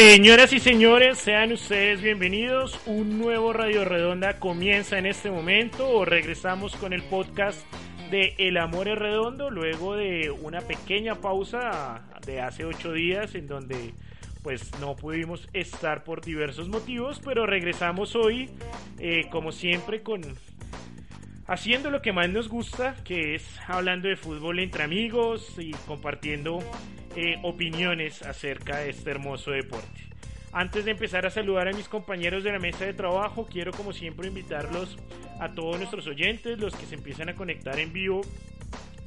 Señoras y señores, sean ustedes bienvenidos. Un nuevo Radio Redonda comienza en este momento regresamos con el podcast de El Amor es Redondo luego de una pequeña pausa de hace ocho días en donde pues no pudimos estar por diversos motivos, pero regresamos hoy eh, como siempre con haciendo lo que más nos gusta, que es hablando de fútbol entre amigos y compartiendo eh, opiniones acerca de este hermoso deporte. Antes de empezar a saludar a mis compañeros de la mesa de trabajo, quiero como siempre invitarlos a todos nuestros oyentes, los que se empiezan a conectar en vivo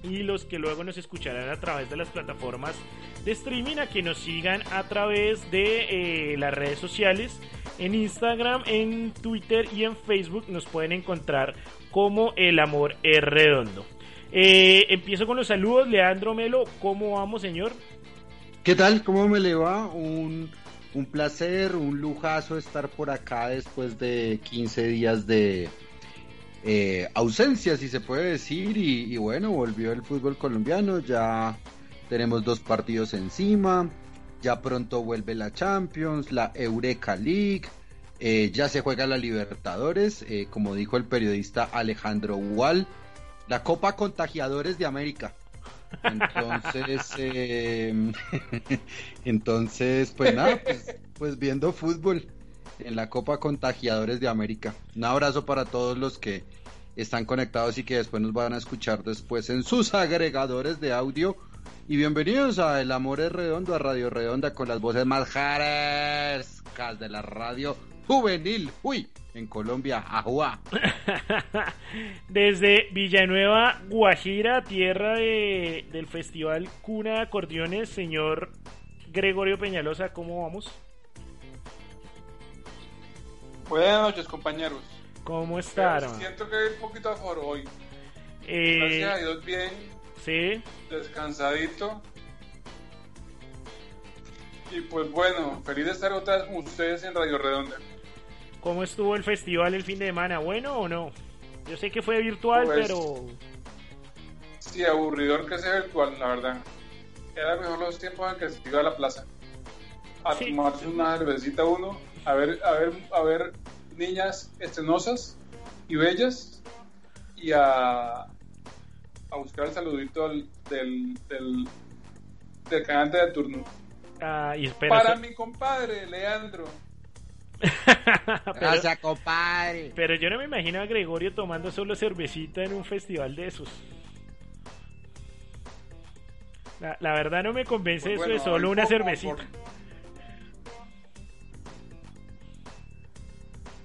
y los que luego nos escucharán a través de las plataformas de streaming, a que nos sigan a través de eh, las redes sociales. En Instagram, en Twitter y en Facebook nos pueden encontrar como El Amor es Redondo. Eh, empiezo con los saludos. Leandro Melo, ¿cómo vamos, señor? ¿Qué tal? ¿Cómo me le va? Un, un placer, un lujazo estar por acá después de 15 días de eh, ausencia, si se puede decir. Y, y bueno, volvió el fútbol colombiano. Ya tenemos dos partidos encima. Ya pronto vuelve la Champions, la Eureka League. Eh, ya se juega la Libertadores, eh, como dijo el periodista Alejandro Wall, la Copa Contagiadores de América. Entonces, eh, entonces, pues nada, pues, pues, viendo fútbol en la Copa Contagiadores de América. Un abrazo para todos los que están conectados y que después nos van a escuchar después en sus agregadores de audio. Y bienvenidos a El Amor es Redondo, a Radio Redonda, con las voces más jarescas de la radio juvenil, uy, en Colombia, Ajuá. Desde Villanueva, Guajira, tierra de, del Festival Cuna de Acordeones, señor Gregorio Peñalosa, ¿cómo vamos? Buenas noches, compañeros. ¿Cómo está, Siento que hay un poquito aforo hoy. Eh, Gracias a Dios, bien. Sí. Descansadito. Y pues bueno, feliz de estar otra vez con ustedes en Radio Redonda. ¿Cómo estuvo el festival el fin de semana? ¿Bueno o no? Yo sé que fue virtual, pues, pero... Sí, aburridor que sea virtual, la verdad. Era mejor los tiempos en que se iba a la plaza. A tomarse una cervecita uno, a ver, a ver, a ver niñas estenosas y bellas y a, a buscar el saludito del, del, del, del cantante de turno. Ah, y Para mi compadre, Leandro. Gracias, compadre. Pero yo no me imagino a Gregorio tomando solo cervecita en un festival de esos. La, verdad no me convence pues eso de solo una cervecita.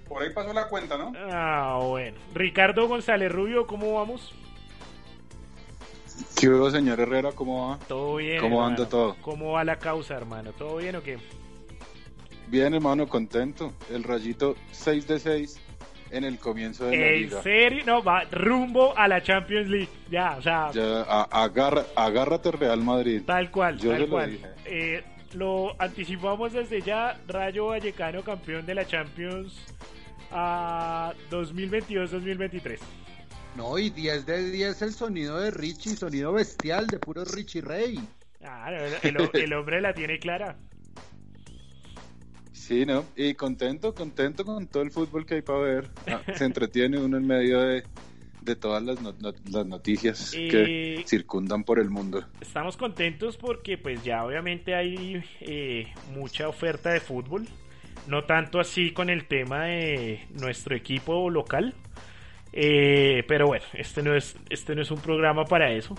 Por... ahí pasó la cuenta, ¿no? Ah, bueno. Ricardo González Rubio, ¿cómo vamos? ¿Qué hubo, señor Herrera? ¿Cómo va? Todo bien. ¿Cómo anda todo? ¿Cómo va la causa, hermano? ¿Todo bien o qué? Bien, hermano, contento. El rayito 6 de 6 en el comienzo de la liga. ¿En serio? No, va rumbo a la Champions League. Ya, o sea. Ya, agárrate Real Madrid. Tal cual, Yo tal cual. Lo, eh, lo anticipamos desde ya. Rayo Vallecano, campeón de la Champions a 2022-2023. No, y 10 de 10 el sonido de Richie, sonido bestial de puro Richie Rey. Claro, el, el hombre la tiene clara. Sí, ¿no? Y contento, contento con todo el fútbol que hay para ver. Ah, se entretiene uno en medio de, todas las, las noticias que circundan por el mundo. Estamos contentos porque pues ya obviamente hay eh, mucha oferta de fútbol. No tanto así con el tema de nuestro equipo local. Eh, pero bueno, este no, es, este no es un programa para eso.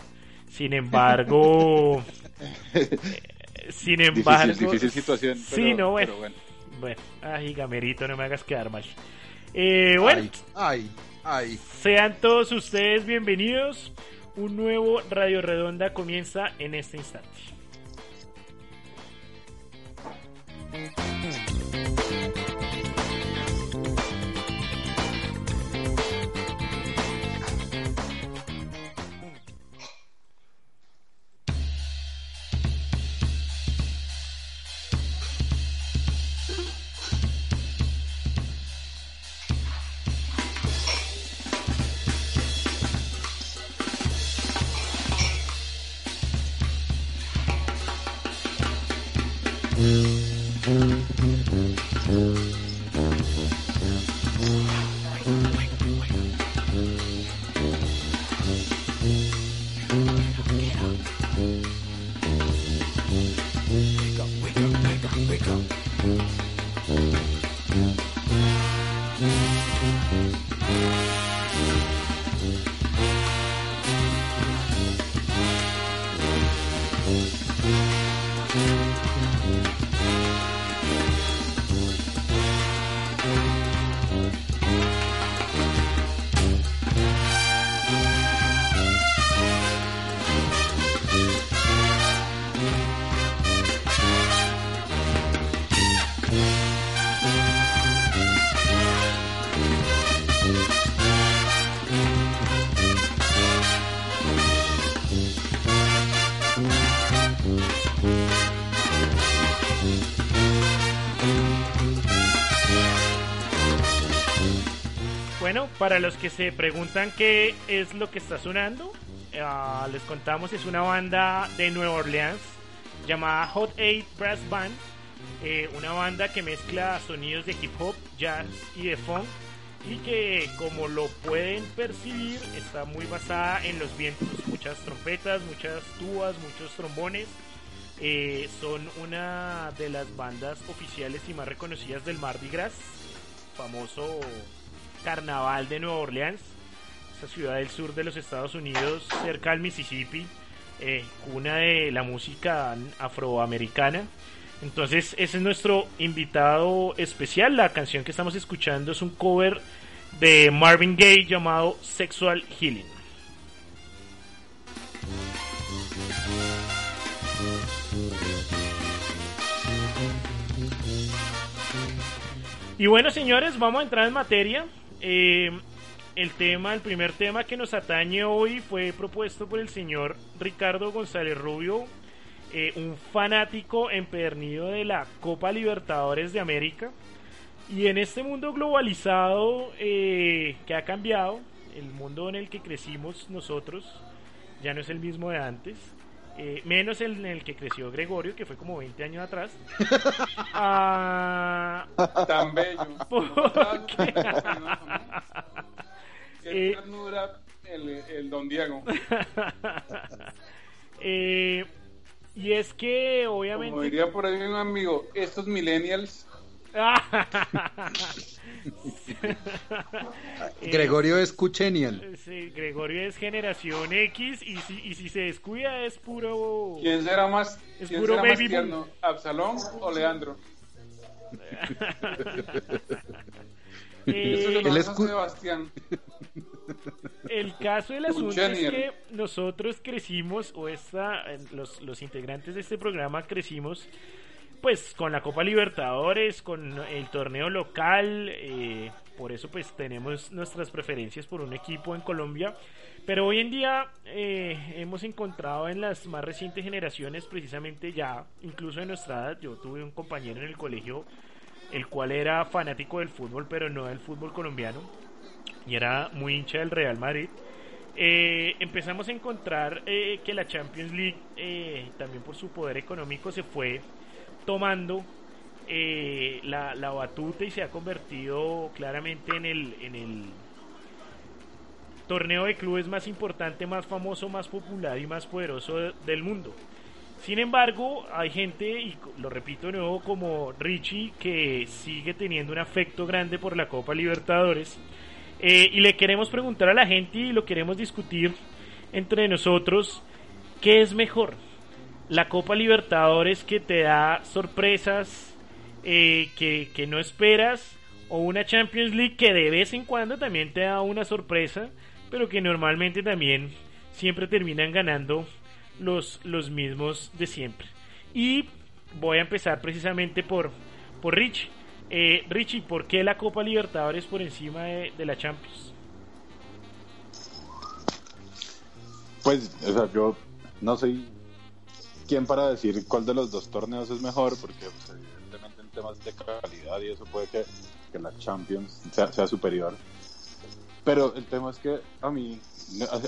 Sin embargo... Eh, sin embargo... Difícil, situación. sí, no, bueno bueno, ay, Gamerito, no me hagas quedar mal. Eh, bueno, ay, ay, sean todos ustedes bienvenidos. Un nuevo Radio Redonda comienza en este instante. Para los que se preguntan qué es lo que está sonando, eh, les contamos, es una banda de Nueva Orleans llamada Hot 8 Brass Band, eh, una banda que mezcla sonidos de hip hop, jazz y de funk y que como lo pueden percibir está muy basada en los vientos, muchas trompetas, muchas tubas, muchos trombones. Eh, son una de las bandas oficiales y más reconocidas del Mardi Gras, famoso Carnaval de Nueva Orleans, esa ciudad del sur de los Estados Unidos, cerca al Mississippi, eh, cuna de la música afroamericana. Entonces, ese es nuestro invitado especial. La canción que estamos escuchando es un cover de Marvin Gaye llamado Sexual Healing. Y bueno, señores, vamos a entrar en materia. Eh, el tema, el primer tema que nos atañe hoy fue propuesto por el señor Ricardo González Rubio, eh, un fanático empedernido de la Copa Libertadores de América. Y en este mundo globalizado eh, que ha cambiado, el mundo en el que crecimos nosotros ya no es el mismo de antes. Eh, menos el en el que creció Gregorio, que fue como 20 años atrás. Ah, Tan bello. Qué eh, ternura el, el, don Diego. Eh, y es que obviamente... Como diría por ahí un amigo, estos millennials Gregorio es Cuchenial. Sí, Gregorio es generación X y si, y si se descuida es puro. ¿Quién será más, es puro será baby más tierno, ¿Absalón o Leandro? eh, el Sebastián. El caso del asunto es que nosotros crecimos, o esta, los, los integrantes de este programa crecimos pues con la Copa Libertadores, con el torneo local, eh, por eso pues tenemos nuestras preferencias por un equipo en Colombia. Pero hoy en día eh, hemos encontrado en las más recientes generaciones, precisamente ya, incluso de nuestra edad, yo tuve un compañero en el colegio, el cual era fanático del fútbol, pero no del fútbol colombiano, y era muy hincha del Real Madrid. Eh, empezamos a encontrar que la Champions League, también por su poder económico, se fue tomando eh, la, la, batuta y se ha convertido claramente en el, en el torneo de clubes más importante, más famoso, más popular y más poderoso del mundo. Sin embargo, hay gente, y lo repito de nuevo, como Richie, que sigue teniendo un afecto grande por la Copa Libertadores. Eh, y le queremos preguntar a la gente y lo queremos discutir entre nosotros, ¿qué es mejor? la Copa Libertadores que te da sorpresas eh, que, no esperas o una Champions League que de vez en cuando también te da una sorpresa pero que normalmente también siempre terminan ganando los, los mismos de siempre y voy a empezar precisamente por, por Richie eh, Richie, ¿por qué la Copa Libertadores por encima de, la Champions? Pues, o sea, yo no soy quién para decir cuál de los dos torneos es mejor, porque pues, temas de calidad y eso puede que, que la Champions sea, superior. Pero el tema es que a mí,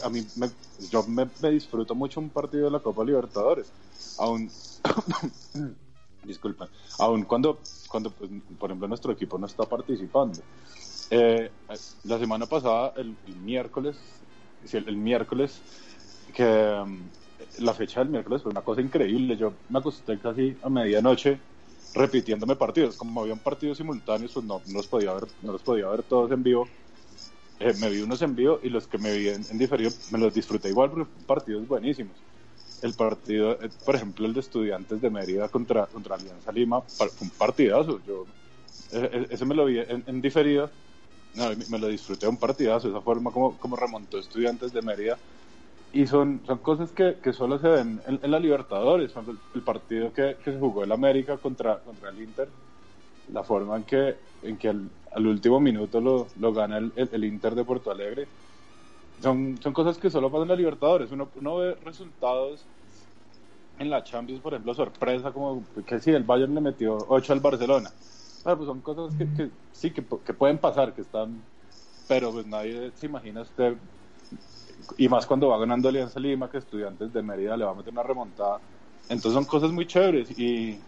a, mí me, yo me, disfruto mucho un partido de la Copa Libertadores. Aún, disculpen, aun cuando, cuando pues, por ejemplo, nuestro equipo no está participando. Eh, la semana pasada, el, miércoles, el, el miércoles, que mm, la fecha del miércoles fue una cosa increíble. Yo me acosté casi a medianoche repitiéndome partidos. Como habían partidos simultáneos, pues no, los, podía ver, no los podía ver todos en vivo. Eh, me vi unos en vivo y los que me vi en, diferido me los disfruté igual porque partidos buenísimos. El partido, eh, por ejemplo, el de Estudiantes de Mérida contra, contra Alianza Lima, fue un partidazo. Yo, eh, ese me lo vi en, diferido, me lo disfruté un partidazo, esa forma como, como remontó Estudiantes de Mérida y son, son cosas que, que solo se ven en, la Libertadores. El, partido que, que, se jugó el América contra, contra el Inter, la forma en que, en que al, último minuto lo, lo gana el, el, Inter de Porto Alegre. Son, son cosas que solo pasan en la Libertadores. Uno, uno ve resultados en la Champions, por ejemplo, sorpresa, como que sí, el Bayern le metió 8 al Barcelona. Pero pues son cosas que, que sí, que, que pueden pasar, que están pero pues nadie se imagina usted y más cuando va ganando Alianza Lima, que Estudiantes de Mérida le va a meter una remontada. Entonces son cosas muy chéveres y,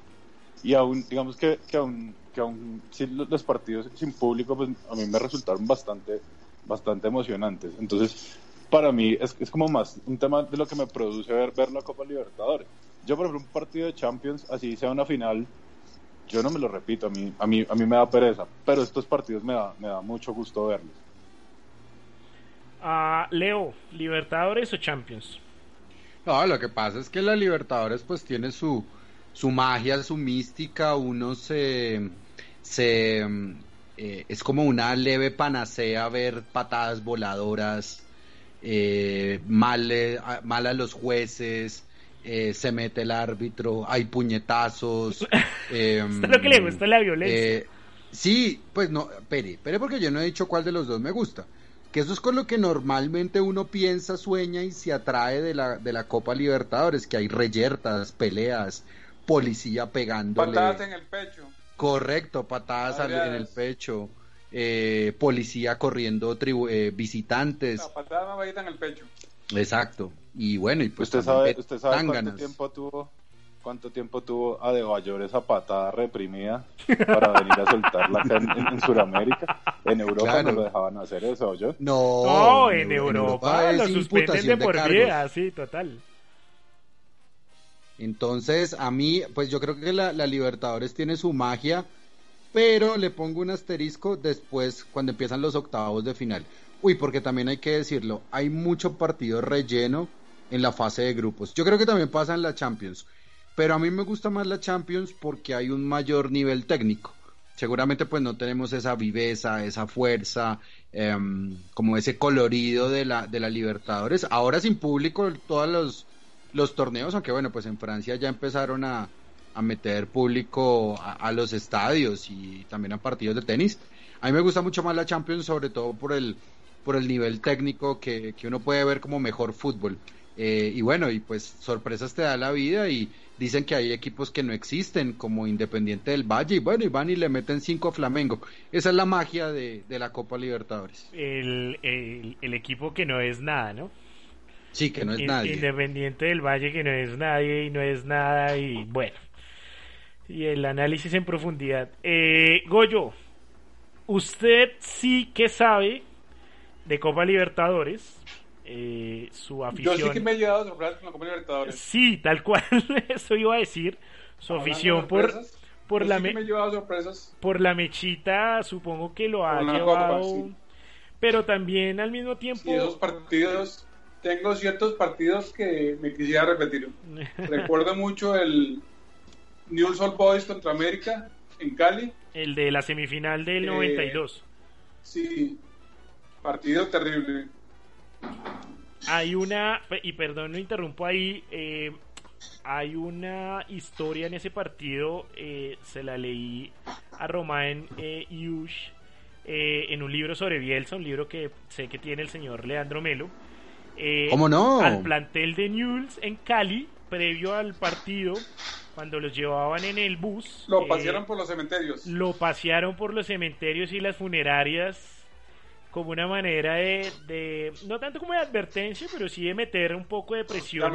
y aún, digamos que, que aún, que aún si los partidos sin público, pues a mí me resultaron bastante, bastante emocionantes. Entonces, para mí es, es como más un tema de lo que me produce ver, ver la Copa Libertadores. Yo, por ejemplo, un partido de Champions, así sea una final, yo no me lo repito, a mí, a mí, a mí me da pereza, pero estos partidos me da, me da mucho gusto verlos. Leo, ¿Libertadores o Champions? No, lo que pasa es que la Libertadores pues tiene su, su magia, su mística, uno se... se eh, es como una leve panacea ver patadas voladoras, eh, mal, mal a los jueces, eh, se mete el árbitro, hay puñetazos. eh, lo que le gusta la violencia. Eh, sí, pues no, espere, espere porque yo no he dicho cuál de los dos me gusta que eso es con lo que normalmente uno piensa, sueña y se atrae de la, de la Copa Libertadores, que hay reyertas, peleas, policía pegándole. Patadas en el pecho. Correcto, patadas en el pecho, eh, policía corriendo eh, visitantes. No, patadas en el pecho. Exacto. Y bueno, y pues usted sabe, usted sabe cuánto tiempo tuvo cuánto tiempo tuvo a De Bayor esa patada reprimida para venir a soltarla acá en, Sudamérica. En Europa no lo dejaban hacer eso, ¿yo? No, en, Europa, lo suspenden de por vida, sí, total. Entonces, a mí, pues yo creo que la, la, Libertadores tiene su magia, pero le pongo un asterisco después cuando empiezan los octavos de final. Uy, porque también hay que decirlo, hay mucho partido relleno en la fase de grupos. Yo creo que también pasa en la Champions pero a mí me gusta más la Champions porque hay un mayor nivel técnico. Seguramente pues no tenemos esa viveza, esa fuerza, em, como ese colorido de la, de la Libertadores. Ahora sin público todos los, los torneos, aunque bueno, pues en Francia ya empezaron a, a meter público a, los estadios y también a partidos de tenis. A mí me gusta mucho más la Champions, sobre todo por el, por el nivel técnico que, que uno puede ver como mejor fútbol. Eh, y bueno, y pues sorpresas te da la vida y dicen que hay equipos que no existen, como Independiente del Valle, y bueno, y van y le meten cinco a Flamengo. Esa es la magia de, la Copa Libertadores. El, el, equipo que no es nada, ¿no? Sí, que no es nadie. Independiente del Valle que no es nadie y no es nada y bueno. Y el análisis en profundidad. Eh, Goyo, usted sí que sabe de Copa Libertadores eh, su afición. Yo sí que me he llevado a sorpresas con la Copa Libertadores. Sí, tal cual, eso iba a decir. Su afición por, por la me, sorpresas. por la mechita, supongo que lo ha llevado. Pero también al mismo tiempo. Sí, esos partidos. Tengo ciertos partidos que me quisiera repetir. Recuerdo mucho el New Soul Boys contra América en Cali. El de la semifinal del 92. Eh, sí, partido terrible. Hay una, y perdón, no interrumpo ahí, eh, hay una historia en ese partido, eh, se la leí a Romain eh, Yush en un libro sobre Bielsa, un libro que sé que tiene el señor Leandro Melo. ¿Cómo no? Al plantel de Newell's en Cali, previo al partido, cuando los llevaban en el bus. Lo pasearon por los cementerios. Lo pasearon por los cementerios y las funerarias como una manera de, no tanto como de advertencia, pero sí de meter un poco de presión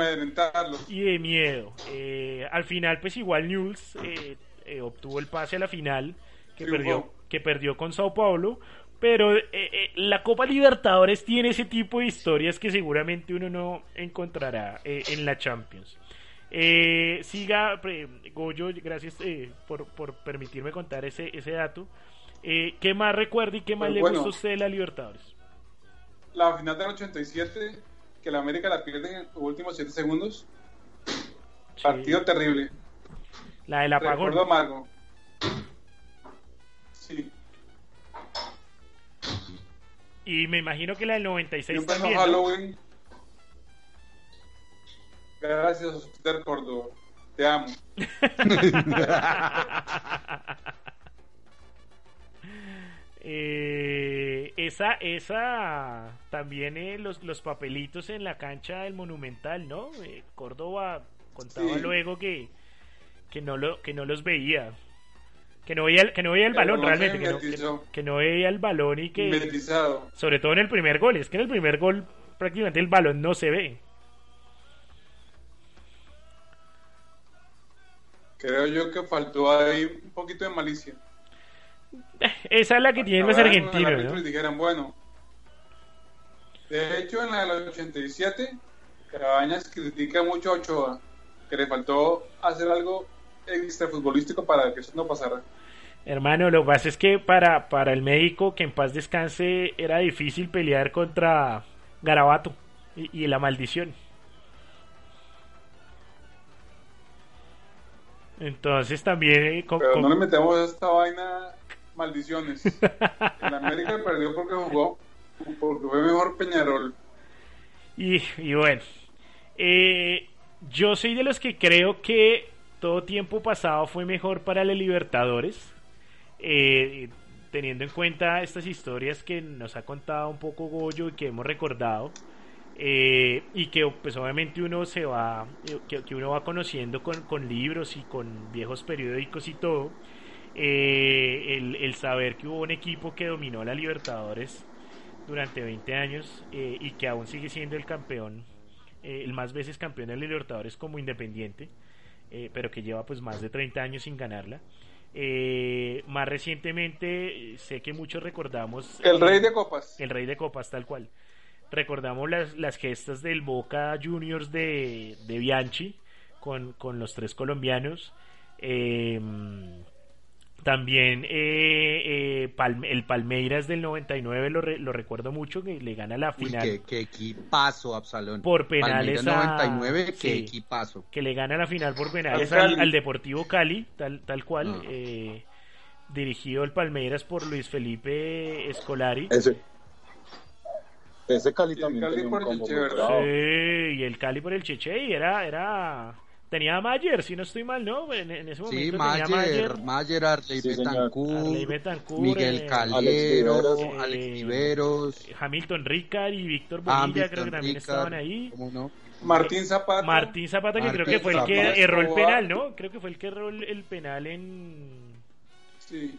y de miedo. Eh, al final, pues igual News eh, eh, obtuvo el pase a la final que perdió que perdió con Sao Paulo, pero la Copa Libertadores tiene ese tipo de historias que seguramente uno no encontrará en la Champions. siga, Goyo, gracias por, por permitirme contar ese, ese dato. Eh, ¿Qué más recuerda y qué más pues le gustó a usted de la Libertadores? La final del 87, que la América la pierde en los últimos 7 segundos. Partido terrible. La del apagón. Recuerdo amargo. Sí. Y me imagino que la del 96 Yo también. Halloween. Gracias, usted, Córdoba. Te amo. Eh, esa, esa, también eh, los, los papelitos en la cancha del Monumental, ¿no? Eh, Córdoba contaba luego que, que, no lo, que no los veía. Que no veía, que no veía el balón realmente, que no, que, no, veía el balón y que... Sobre todo en el primer gol, es que en el primer gol prácticamente el balón no se ve. Creo yo que faltó ahí un poquito de malicia. Esa es la que tienen los argentinos. ¿no? dijeran, bueno, de hecho en la del 87, Cabañas critica mucho a Ochoa, que le faltó hacer algo extra futbolístico para que eso no pasara. Hermano, lo que pasa es que para, para el médico, que en paz descanse, era difícil pelear contra Garabato y, la maldición. Entonces también... Eh, Pero no le metemos esta vaina maldiciones. En América perdió porque jugó, porque fue mejor Peñarol. Y, bueno, eh, yo soy de los que creo que todo tiempo pasado fue mejor para los Libertadores. Eh, teniendo en cuenta estas historias que nos ha contado un poco Goyo y que hemos recordado. Eh, y que pues obviamente uno se va que, que uno va conociendo con, con, libros y con viejos periódicos y todo eh, el, saber que hubo un equipo que dominó la Libertadores durante 20 años eh, y que aún sigue siendo el campeón, eh, el más veces campeón de la Libertadores como independiente, pero que lleva pues más de 30 años sin ganarla. más recientemente, sé que muchos recordamos... El Rey de Copas. El Rey de Copas, tal cual. Recordamos las, las gestas del Boca Juniors de, de Bianchi con, con los tres colombianos. Eh, también eh, eh, el Palmeiras del 99 lo, lo recuerdo mucho, que le gana la final. Uy, qué, equipazo, Absalón. Por penales Palmeiras 99, qué equipazo. Que le gana la final por penales al, Deportivo Cali, tal, tal cual. Ah. Eh, dirigido el Palmeiras por Luis Felipe Escolari. Ese. Ese Cali también. El Cali por el Cheche, Sí, y el Cali por el Cheche, y era, era Tenía a Mayer, si no estoy mal, ¿no? En, ese momento sí, Mayer, tenía Mayer, Mayer Arley, sí, Betancourt, Miguel eh, Calero, Alex Viveros, eh, Hamilton Ricard y Víctor Bonilla, creo que también estaban ahí. No? Martín Zapata. Martín Zapata, que creo que fue el que erró el penal, ¿no? Creo que fue el que erró el penal en... Sí.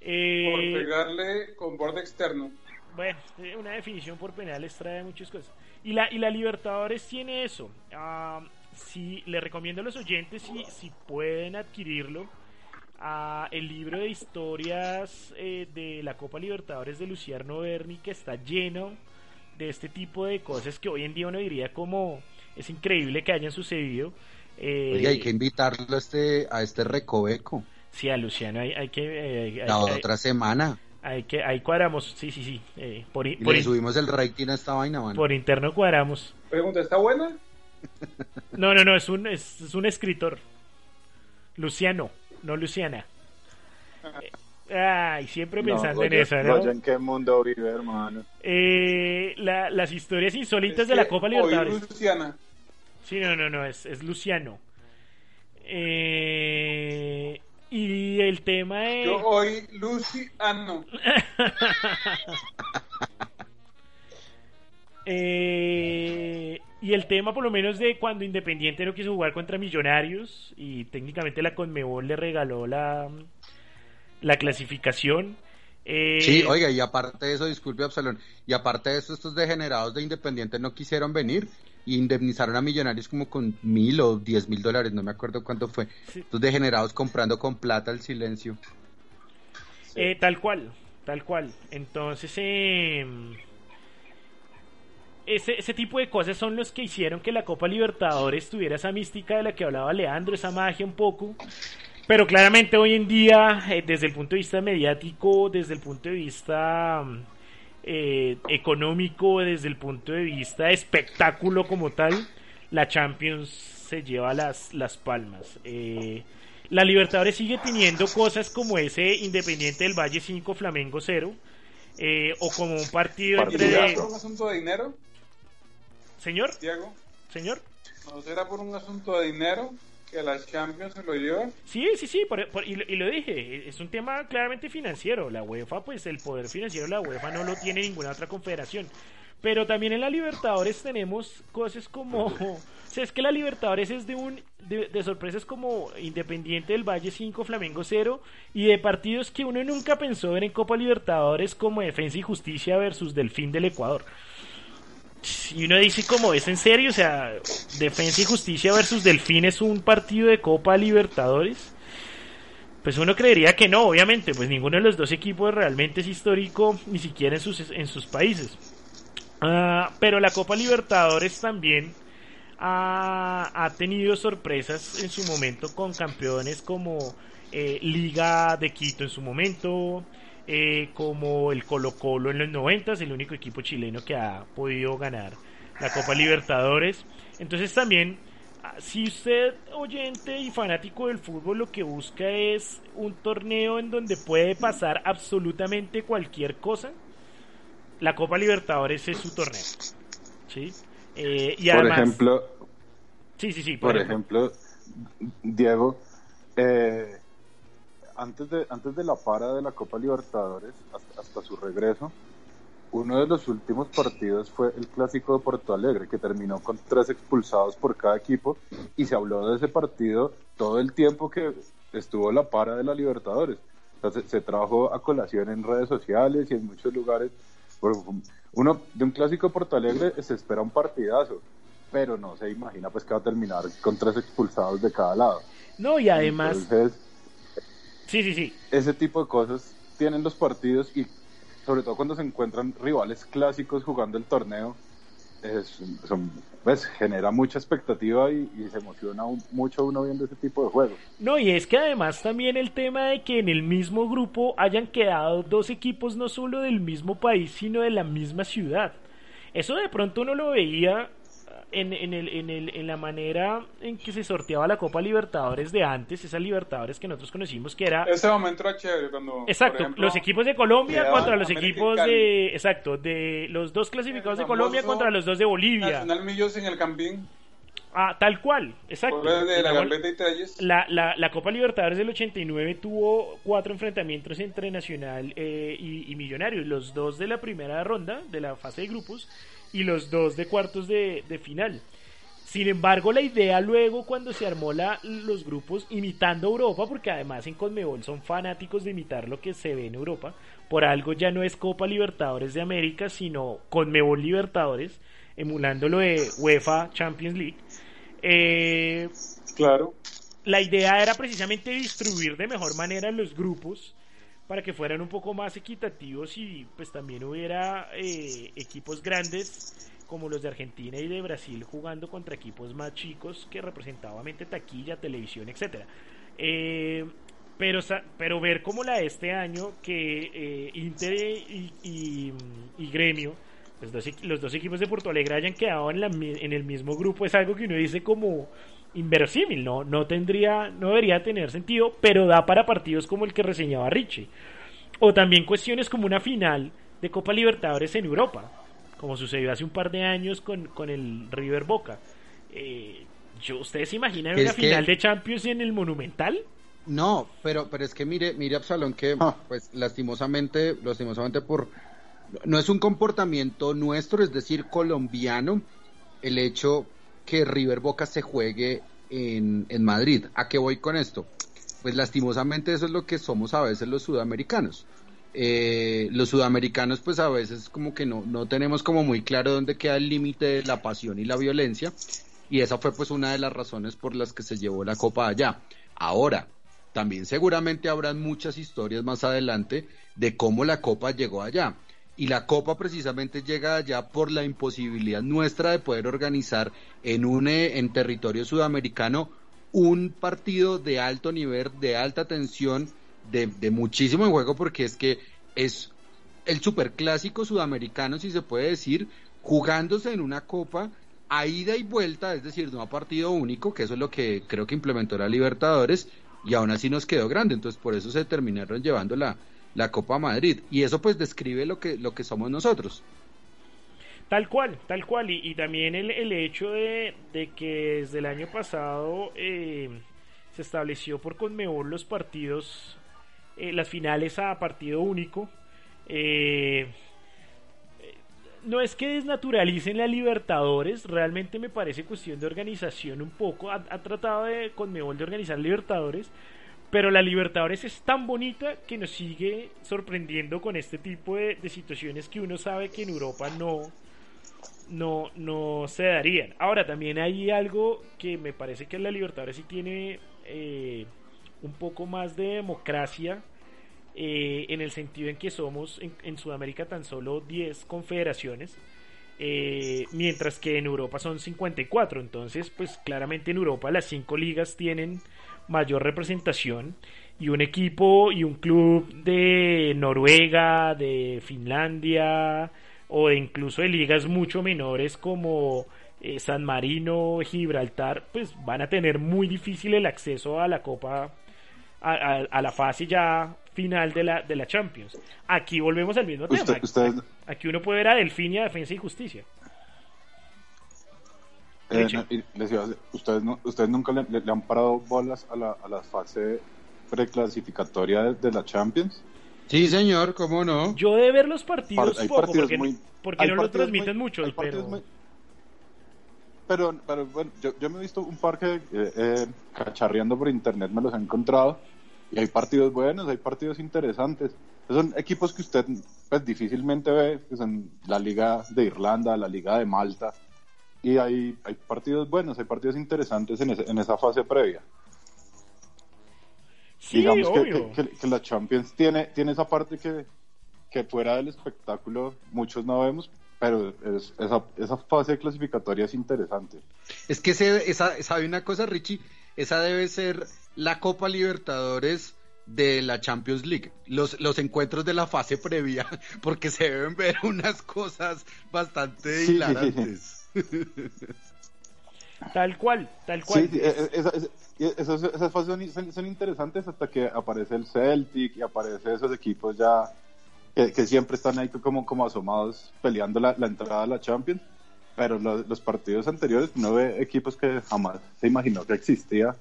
Eh... Por pegarle con borde externo. Bueno, una definición por penales trae muchas cosas. Y la, y la Libertadores tiene eso. Uh, si le recomiendo a los oyentes si, si pueden adquirirlo a el libro de historias eh, de la Copa Libertadores de Luciano Berni que está lleno de este tipo de cosas que hoy en día uno diría como es increíble que hayan sucedido eh, hay que invitarlo a este a este recoveco. Sí a Luciano hay, hay que eh, la otra semana. hay que ahí cuadramos sí sí sí eh, por, y le subimos el rating a esta vaina man. por interno cuadramos. Pregunta está buena no, no, no, es un, es, un escritor. Luciano, no Luciana. Ay, siempre pensando en eso, ¿no? ¿En qué mundo vive, hermano? Eh, las historias insólitas de la Copa Libertadores. Luciana. Sí, no, no, no, es, es Luciano. Eh, y el tema es. Yo hoy Luciano. eh, y el tema, por lo menos, de cuando Independiente no quiso jugar contra Millonarios y técnicamente la Conmebol le regaló la, la clasificación. Eh, sí, oiga, y aparte de eso, disculpe Absalón, y aparte de eso, estos degenerados de Independiente no quisieron venir y indemnizaron a millonarios como con mil o diez mil dólares, no me acuerdo cuánto fue. Estos degenerados comprando con plata el silencio. Eh, tal cual, tal cual. Entonces, eh, ese, ese tipo de cosas son los que hicieron que la Copa Libertadores tuviera esa mística de la que hablaba Leandro, esa magia un poco. Pero claramente hoy en día, eh, desde el punto de vista mediático, desde el punto de vista eh, económico, desde el punto de vista de espectáculo como tal, la Champions se lleva las, las palmas. Eh, la Libertadores sigue teniendo cosas como ese Independiente del Valle 5 Flamengo 0. o como un partido entre... ¿Por un asunto de dinero? Señor. Señor. ¿No será por un asunto de dinero? que las Champions se lo llevan. Sí, sí, sí, y, lo, dije, es un tema claramente financiero. La UEFA, pues el poder financiero de la UEFA no lo tiene ninguna otra confederación. Pero también en la Libertadores tenemos cosas como... O sea, es que la Libertadores es de un de, sorpresas como Independiente del Valle 5, Flamengo 0 y de partidos que uno nunca pensó ver en Copa Libertadores como Defensa y Justicia versus Delfín del Ecuador. Y uno dice como es en serio, o sea, Defensa y Justicia versus Delfín es un partido de Copa Libertadores. Pues uno creería que no, obviamente, pues ninguno de los dos equipos realmente es histórico, ni siquiera en sus, en sus países. Ah, pero la Copa Libertadores también ha, ha, tenido sorpresas en su momento con campeones como eh, Liga de Quito en su momento, eh, como el Colo Colo en los 90, es el único equipo chileno que ha podido ganar la Copa Libertadores. Entonces también, ah, si usted oyente y fanático del fútbol lo que busca es un torneo en donde puede pasar absolutamente cualquier cosa, la Copa Libertadores es su torneo. ¿sí? Eh, y además, por ejemplo, sí, sí, sí, por, ejemplo, Diego, eh, antes de, antes de la para de la Copa Libertadores, hasta, su regreso, uno de los últimos partidos fue el clásico de Porto Alegre, que terminó con tres expulsados por cada equipo, y se habló de ese partido todo el tiempo que estuvo la para de la Libertadores. Entonces, se, trajo a colación en redes sociales y en muchos lugares. Uno de un clásico de Porto Alegre se espera un partidazo, pero no se imagina pues que va a terminar con tres expulsados de cada lado. No, y además... Sí, sí, sí. Ese tipo de cosas tienen los partidos y sobre todo cuando se encuentran rivales clásicos jugando el torneo, es, pues, genera mucha expectativa y, se emociona mucho uno viendo ese tipo de juegos. No, y es que además también el tema de que en el mismo grupo hayan quedado dos equipos no solo del mismo país, sino de la misma ciudad. Eso de pronto uno lo veía en, en, el, en, el, en la manera en que se sorteaba la Copa Libertadores de antes, esas Libertadores que nosotros conocimos que era... Ese momento era chévere cuando... Exacto, los equipos de Colombia contra los equipos de... Exacto, de los dos clasificados de Colombia contra los dos de Bolivia. Nacional Millos en el Campín. Ah, tal cual, exacto. la, la, la, Copa Libertadores del 89 tuvo cuatro enfrentamientos entre Nacional eh, y, y, Millonarios, los dos de la primera ronda de la fase de grupos y los dos de cuartos de, final. Sin embargo, la idea luego cuando se armó la, los grupos imitando Europa, porque además en Conmebol son fanáticos de imitar lo que se ve en Europa, por algo ya no es Copa Libertadores de América, sino Conmebol Libertadores, emulando lo de UEFA Champions League. Eh, claro. La idea era precisamente distribuir de mejor manera los grupos para que fueran un poco más equitativos y pues también hubiera eh, equipos grandes como los de Argentina y de Brasil jugando contra equipos más chicos que representaban taquilla, televisión, etcétera. Eh, pero, pero ver como la de este año que eh, Inter y, Gremio, los dos, los dos, equipos de Porto Alegre hayan quedado en, la, en el mismo grupo es algo que uno dice como inverosímil, no, no tendría, no debería tener sentido, pero da para partidos como el que reseñaba Richie. O también cuestiones como una final de Copa Libertadores en Europa, como sucedió hace un par de años con, con el River Boca. Eh, yo, ¿Ustedes se imaginan una final de Champions en el Monumental? No, pero, pero es que mire, mire Absalón que ah. pues lastimosamente, lastimosamente por no es un comportamiento nuestro, es decir, colombiano, el hecho que River Boca se juegue en, en Madrid. ¿A qué voy con esto? Pues lastimosamente eso es lo que somos a veces los sudamericanos. eh, los sudamericanos pues a veces como que no, no tenemos como muy claro dónde queda el límite de la pasión y la violencia y esa fue pues una de las razones por las que se llevó la copa allá. Ahora, también seguramente habrán muchas historias más adelante de cómo la copa llegó allá. Y la copa precisamente llega allá por la imposibilidad nuestra de poder organizar en un eh, en territorio sudamericano un partido de alto nivel, de alta tensión, de, de muchísimo en juego, porque es que es el superclásico sudamericano, si se puede decir, jugándose en una copa a ida y vuelta, es decir, no a partido único, que eso es lo que creo que implementó la Libertadores, y aún así nos quedó grande, entonces por eso se terminaron llevando la, la Copa Madrid, y eso pues describe lo que, lo que somos nosotros. Tal cual, tal cual. Y, también el, el hecho de, que desde el año pasado eh, se estableció por Conmebol los partidos, eh, las finales a partido único. Eh, no es que desnaturalicen la Libertadores, realmente me parece cuestión de organización un poco. Ha, tratado de Conmebol de organizar Libertadores, pero la Libertadores es tan bonita que nos sigue sorprendiendo con este tipo de situaciones que uno sabe que en Europa no, no, no se darían. Ahora, también hay algo que me parece que la Libertadores sí tiene eh, un poco más de democracia eh, en el sentido en que somos en, Sudamérica tan solo 10 confederaciones. Eh, mientras que en Europa son 54 entonces pues claramente en Europa las cinco ligas tienen mayor representación y un equipo y un club de Noruega, de Finlandia, o incluso de ligas mucho menores como eh, San Marino, Gibraltar, pues van a tener muy difícil el acceso a la Copa, a, la fase ya final de la, de la Champions. Aquí volvemos al mismo tema. Aquí uno puede ver a Delfín Defensa y Justicia. Eh, ustedes, ustedes nunca le, han parado bolas a la, a la fase preclasificatoria de la Champions. Sí, señor, ¿cómo no? Yo de ver los partidos poco, porque, porque no lo transmiten mucho, pero... pero... pero... bueno, yo, yo, me he visto un par que eh, eh, cacharreando por internet me los he encontrado y hay partidos buenos, hay partidos interesantes. Son equipos que usted pues difícilmente ve, que son la Liga de Irlanda, la Liga de Malta, y hay, hay partidos buenos, hay partidos interesantes en, en esa fase previa. Digamos Que, la Champions tiene, tiene esa parte que, que fuera del espectáculo muchos no vemos, pero esa, esa fase clasificatoria es interesante. Es que se, esa, sabe una cosa, Richie, esa debe ser la Copa Libertadores de la Champions League, los, los encuentros de la fase previa, porque se deben ver unas cosas bastante hilarantes. Tal cual, tal cual. Sí, e, e, esas, esas fases son, interesantes hasta que aparece el Celtic y aparece esos equipos ya que, siempre están ahí como, como asomados peleando la, entrada a la Champions. Pero los partidos anteriores no ve equipos que jamás se imaginó que existía.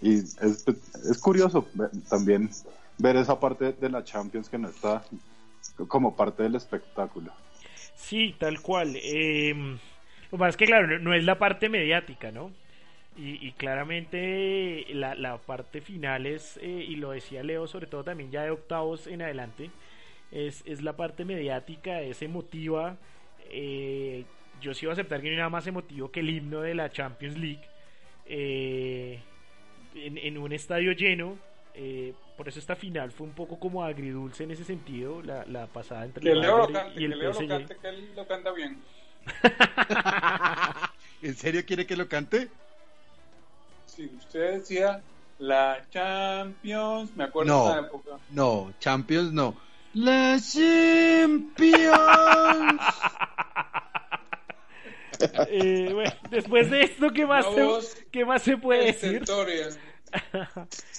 Y es, es curioso también ver esa parte de la Champions que no está como parte del espectáculo. Sí, tal cual. Eh lo que es que, claro, no, es la parte mediática, ¿no? Y, claramente la, la, parte final es, eh, y lo decía Leo, sobre todo también ya de octavos en adelante, es, es la parte mediática, es emotiva. Eh, yo sí voy a aceptar que no hay nada más emotivo que el himno de la Champions League. Eh, en, en, un estadio lleno, por eso esta final fue un poco como agridulce en ese sentido, la, la pasada entre el Leo y el Leo lo cante, que él lo canta bien. ¿En serio quiere que lo cante? Si usted decía la Champions, me acuerdo no, de esa época. No, Champions no. La Champions. eh, bueno, después de esto, ¿qué más, se, ¿qué más se puede decir?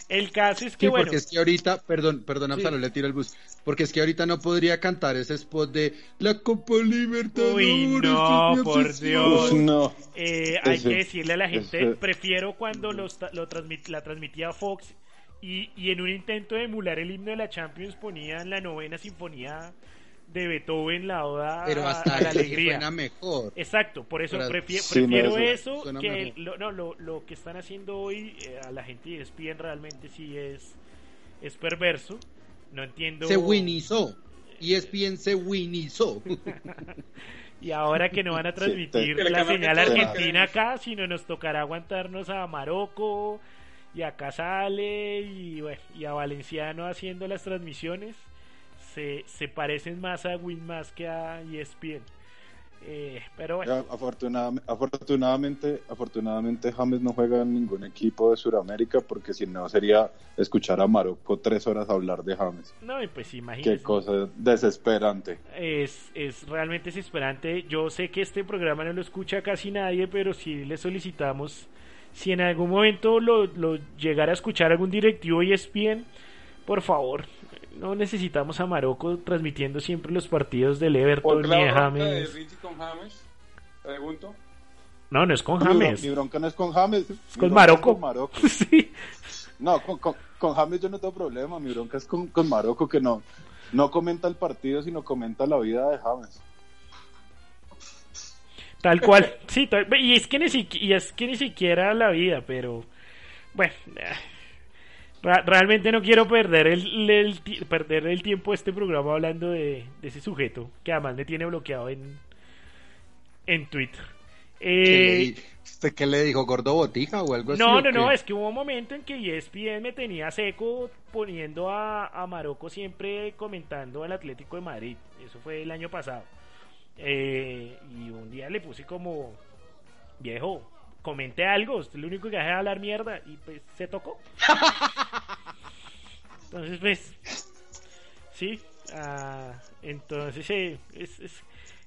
El caso es que sí, porque es que ahorita, perdón, perdón, Absalo, le tiro el bus, porque es que ahorita no podría cantar ese spot de la Copa Libertadores. Uy, no, por Dios. no. Eh, hay que decirle a la gente, prefiero cuando lo, lo la transmitía Fox y, y en un intento de emular el himno de la Champions ponían la novena sinfonía de Beethoven la oda pero hasta a la alegría suena mejor exacto por eso prefiero eso que lo, no, lo, lo, que están haciendo hoy eh, a la gente y despiden realmente sí es es perverso no entiendo. Se winizó. ESPN se winizó. y ahora que no van a transmitir la señal argentina acá, sino nos tocará aguantarnos a Marocco y a Casale y, y a Valenciano haciendo las transmisiones. Se, se parecen más a Win más que a ESPN. Eh, pero bueno. Afortunadamente, afortunadamente, afortunadamente James no juega en ningún equipo de Sudamérica porque si no sería escuchar a Marocco tres horas hablar de James. No, y pues imagínese. Qué cosa desesperante. Es, es realmente desesperante. Yo sé que este programa no lo escucha casi nadie, pero si le solicitamos, si en algún momento lo, lo llegara a escuchar algún directivo y ESPN, por favor, no necesitamos a Marocco transmitiendo siempre los partidos del Everton ni de James. con James? Pregunto. No, no es con James. Mi, bronca no es con James. Es con Marocco. sí. No, con, con, James yo no tengo problema. Mi bronca es con, con Marocco que no, no comenta el partido, sino comenta la vida de James. Tal cual. sí, y, es que ni y es que ni siquiera la vida, pero bueno. Realmente no quiero perder el, perder el tiempo de este programa hablando de, ese sujeto que además me tiene bloqueado en, en Twitter. Eh, ¿Usted qué le dijo? ¿Gordo botija o algo así? No, no, no, es que hubo un momento en que ESPN me tenía seco poniendo a, a Marocco siempre comentando el Atlético de Madrid. Eso fue el año pasado. Eh, y un día le puse como, viejo, comente algo, usted lo único que hace es hablar mierda y pues se tocó. Entonces, pues, sí, uh, entonces eh, es, es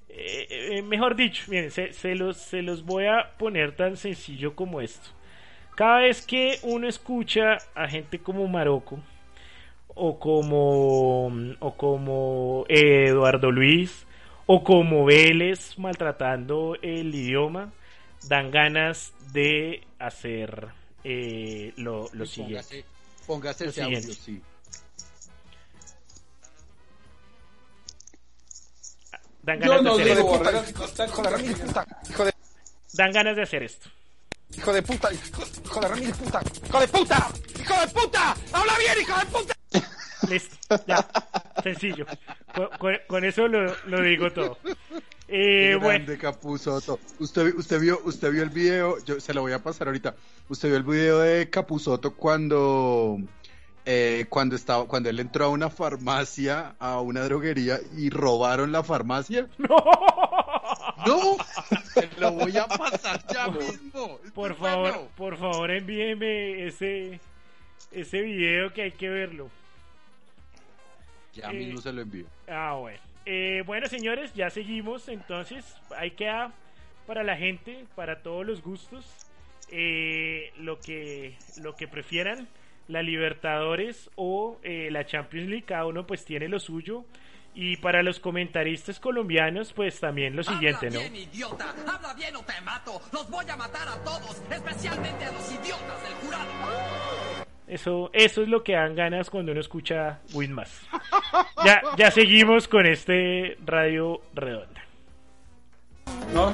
eh, eh, mejor dicho, miren, se, se, los, se los voy a poner tan sencillo como esto. Cada vez que uno escucha a gente como Marocco o como, o como Eduardo Luis o como Vélez maltratando el idioma, dan ganas de hacer eh, lo, lo siguiente. Póngase, ese audio, sí. Dan ganas de hacer esto. Dan ganas de hacer esto. Hijo de puta, hijo de Ramírez, puta, hijo de puta, hijo de puta, habla bien, hijo de puta. Listo, ya, sencillo. Con, eso lo, lo, digo todo. Eh, grande bueno. Capuzoto. Usted, usted vio, usted vio el video, yo se lo voy a pasar ahorita. Usted vio el video de Capuzoto cuando eh, cuando estaba, cuando él entró a una farmacia, a una droguería y robaron la farmacia. No. No, se lo voy a pasar ya mismo. Por favor, por favor envíeme ese ese video que hay que verlo. Ya mismo se lo envío. Ah, bueno. Eh, bueno, señores, ya seguimos. Entonces, hay que para la gente, para todos los gustos, eh, lo que lo que prefieran, la Libertadores o eh, la Champions League. Cada uno pues tiene lo suyo. Y para los comentaristas colombianos, pues también lo siguiente, ¿no? Bien, idiota. Habla bien o te mato. Los voy a matar a todos, especialmente a los idiotas del jurado. Eso, eso es lo que dan ganas cuando uno escucha Winmas. Ya, ya seguimos con este radio redonda. No.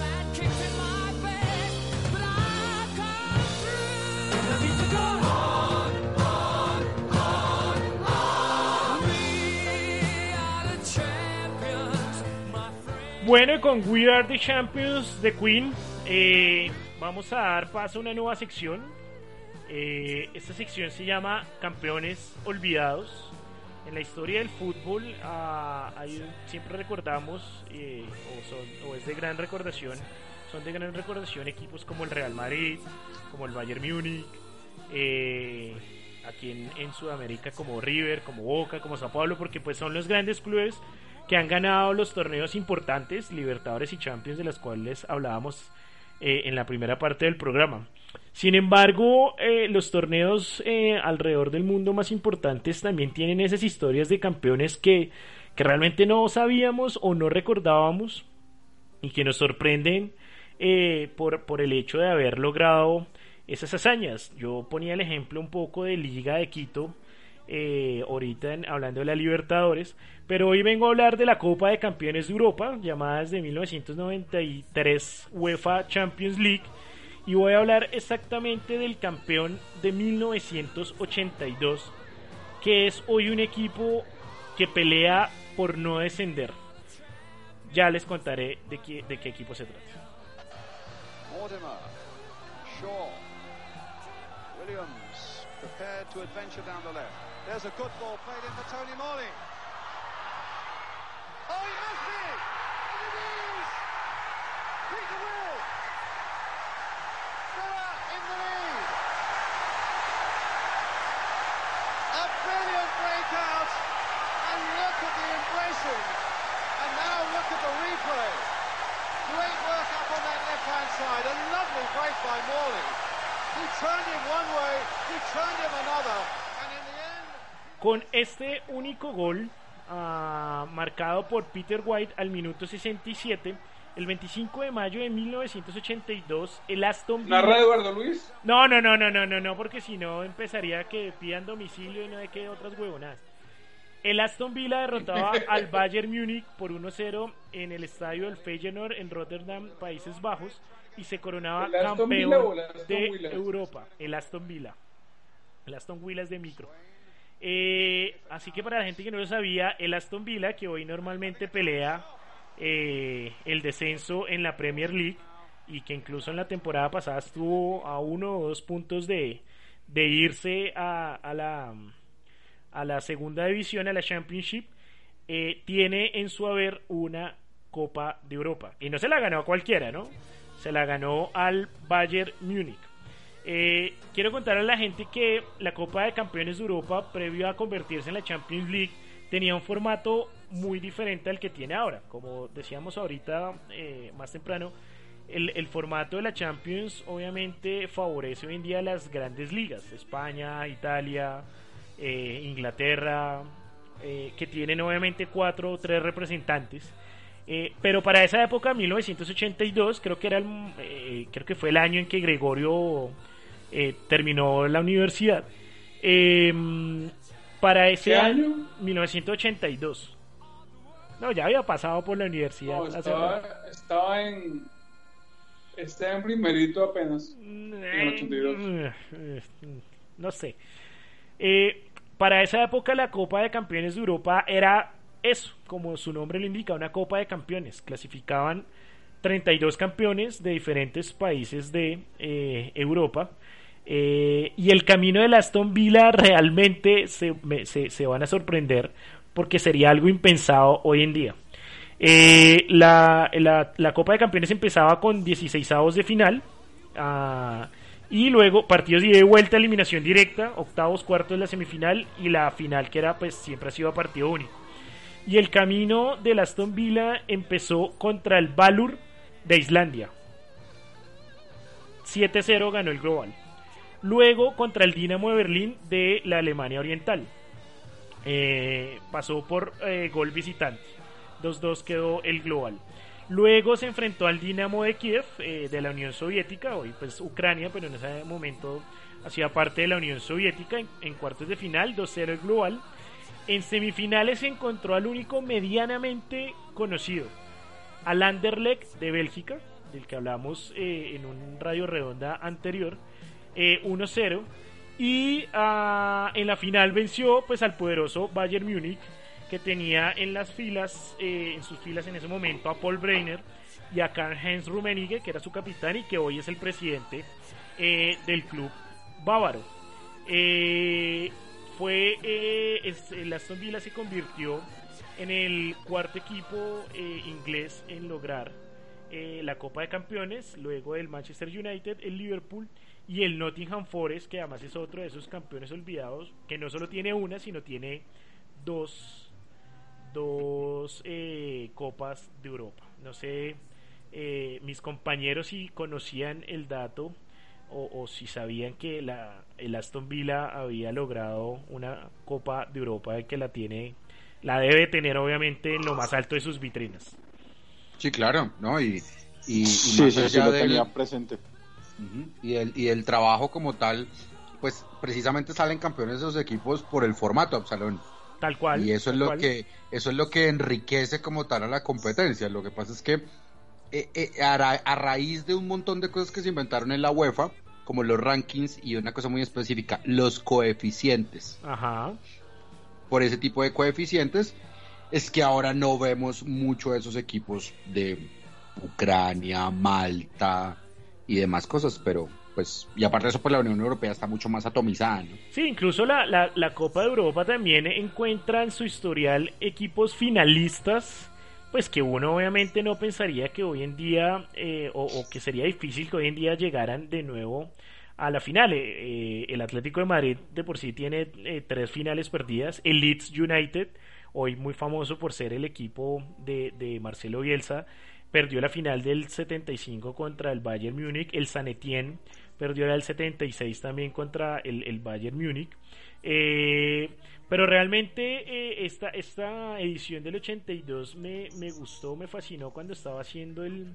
Bueno, con We Are the Champions de Queen, eh, vamos a dar paso a una nueva sección. Eh, esta sección se llama Campeones Olvidados. En la historia del fútbol ah, siempre recordamos, eh, o, son, o es de gran recordación, son de gran recordación equipos como el Real Madrid, como el Bayern Múnich, eh, aquí en, en Sudamérica como River, como Boca, como Sao Paulo, porque pues son los grandes clubes que han ganado los torneos importantes, Libertadores y Champions, de los cuales hablábamos eh, en la primera parte del programa. Sin embargo, eh, los torneos eh, alrededor del mundo más importantes también tienen esas historias de campeones que, que realmente no sabíamos o no recordábamos y que nos sorprenden por, por el hecho de haber logrado esas hazañas. Yo ponía el ejemplo un poco de Liga de Quito, eh, ahorita en- hablando de la Libertadores, pero hoy vengo a hablar de la Copa de Campeones de Europa, llamada desde 1993 UEFA Champions League, y voy a hablar exactamente del campeón de 1982, que es hoy un equipo que pelea por no descender. Ya les contaré de qué, equipo se trata. Mortimer, Shaw, Williams prepared to adventure down the left. There's a good ball played in for Tony Morley. Oh, he missed it! It is! Peter Will! Villa in the lead! A brilliant breakout! And look at the embracing! And now look at the replay! Great work up on that left-hand side. A lovely break by Morley. He turned him one way, he turned him another, Con este único gol ah, marcado por Peter White al minuto 67, el 25 de mayo de 1982, el Aston Villa... ¿Narra Eduardo Luis? No, no, no, no, no, no, no, porque si no empezaría que pidan domicilio y no de que otras huevonadas. El Aston Villa derrotaba al Bayern Múnich por 1-0 en el estadio del Feyenoord en Rotterdam, Países Bajos, y se coronaba ¿El Aston Villa o campeón de? Europa. El Aston Villa. El Aston Villa es de micro. Eh, así que para la gente que no lo sabía, el Aston Villa, que hoy normalmente pelea eh, el descenso en la Premier League y que incluso en la temporada pasada estuvo a uno o dos puntos de, irse a, a la, a la segunda división, a la Championship, eh, tiene en su haber una Copa de Europa. Y no se la ganó a cualquiera, ¿no? Se la ganó al Bayern Múnich. Eh, quiero contar a la gente que la Copa de Campeones de Europa, previo a convertirse en la Champions League, tenía un formato muy diferente al que tiene ahora. Como decíamos ahorita eh, más temprano, el, formato de la Champions obviamente favorece hoy en día las grandes ligas, España, Italia, eh, Inglaterra, eh, que tienen obviamente cuatro o tres representantes. Eh, pero para esa época, 1982, creo que era el, eh, creo que fue el año en que Gregorio eh, terminó la universidad. Eh, para ese ¿Qué año, año? 1982. No, ya había pasado por la universidad. No, estaba, estaba en. Estaba en primerito apenas. En el 82. Eh, No sé. Eh, para esa época la Copa de Campeones de Europa era eso, como su nombre lo indica, una Copa de Campeones. Clasificaban 32 campeones de diferentes países de eh, Europa. Eh, y el camino del Aston Villa realmente se, se- se van a sorprender porque sería algo impensado hoy en día. Eh, la, la- la Copa de Campeones empezaba con 16 avos de final. ah, y luego partidos de vuelta, eliminación directa, octavos, cuartos de la semifinal y la final que era pues siempre ha sido a partido único. Y el camino del Aston Villa empezó contra el Valur de Islandia. 7-0 ganó el global. Luego contra el Dinamo de Berlín de la Alemania Oriental. Eh, pasó por eh, gol visitante. 2-2 quedó el global. Luego se enfrentó al Dinamo de Kiev eh, de la Unión Soviética, hoy pues Ucrania, pero en ese momento hacía parte de la Unión Soviética en, cuartos de final, 2-0 el global. En semifinales se encontró al único medianamente conocido, al Anderlecht de Bélgica, del que hablamos eh, en un radio redonda anterior, eh, 1-0. Y ah, en la final venció pues al poderoso Bayern Múnich, que tenía en las filas, eh, en sus filas en ese momento a Paul Breiner y a Karl-Heinz Rummenigge, que era su capitán y que hoy es el presidente eh, del club bávaro. Eh, fue eh, es- el Aston Villa se convirtió en el cuarto equipo eh, inglés en lograr la Copa de Campeones, luego del Manchester United, el Liverpool y el Nottingham Forest, que además es otro de esos campeones olvidados, que no solo tiene una, sino tiene dos, dos eh, copas de Europa. No sé, eh, mis compañeros si conocían el dato o, o si sabían que la, el Aston Villa había logrado una copa de Europa que la tiene, la debe tener obviamente en lo más alto de sus vitrinas. Sí, claro, ¿no? Y, y, y Sí, más sí, sí, lo del- tenía presente. Y, el, y el trabajo como tal, pues precisamente salen campeones esos equipos por el formato, Absalón. Tal cual. Y eso es lo cual. que eso es lo que enriquece como tal a la competencia. Lo que pasa es que eh, eh, a, ra- a raíz de un montón de cosas que se inventaron en la UEFA, como los rankings y una cosa muy específica, los coeficientes. Ajá. Por ese tipo de coeficientes es que ahora no vemos mucho de esos equipos de Ucrania, Malta y demás cosas, pero pues y aparte de eso pues la Unión Europea está mucho más atomizada, ¿no? Sí, incluso la, la, la Copa de Europa también encuentra en su historial equipos finalistas, pues que uno obviamente no pensaría que hoy en día, eh, o, que sería difícil que hoy en día llegaran de nuevo a la final. Eh, eh, el Atlético de Madrid de por sí tiene eh, tres finales perdidas. El Leeds United, hoy muy famoso por ser el equipo de, de Marcelo Bielsa, perdió la final del 75 contra el Bayern Múnich. El San Etienne perdió la del 76 también contra el, el Bayern Múnich. Eh, pero realmente eh, esta, esta edición del 82 me, me gustó, me fascinó cuando estaba haciendo el,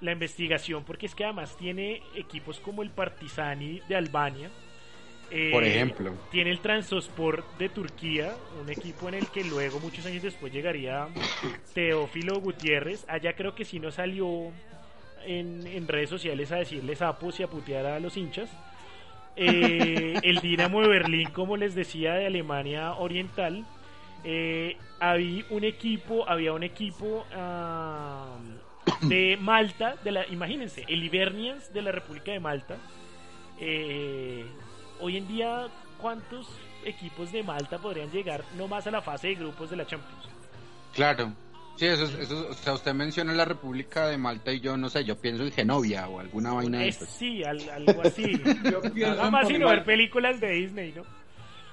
la investigación, porque es que además tiene equipos como el Partizani de Albania. Eh, Por ejemplo. Tiene el Transospor de Turquía, un equipo en el que luego, muchos años después, llegaría Teófilo Gutiérrez. Allá creo que sí no salió en, en redes sociales a decirle sapos y a putear a los hinchas. Eh, el Dinamo de Berlín, como les decía, de Alemania Oriental. Eh, había un equipo, había un equipo de Malta, de la, imagínense, el Ibernians de la República de Malta. Eh, hoy en día, ¿cuántos equipos de Malta podrían llegar no más a la fase de grupos de la Champions? Claro. Sí, eso, es- eso, o sea, usted menciona la República de Malta y yo no sé, yo pienso en Genovia o alguna vaina de Es- esas. sí, al- algo así. Yo pienso Nada más sino ver películas de Disney, ¿no?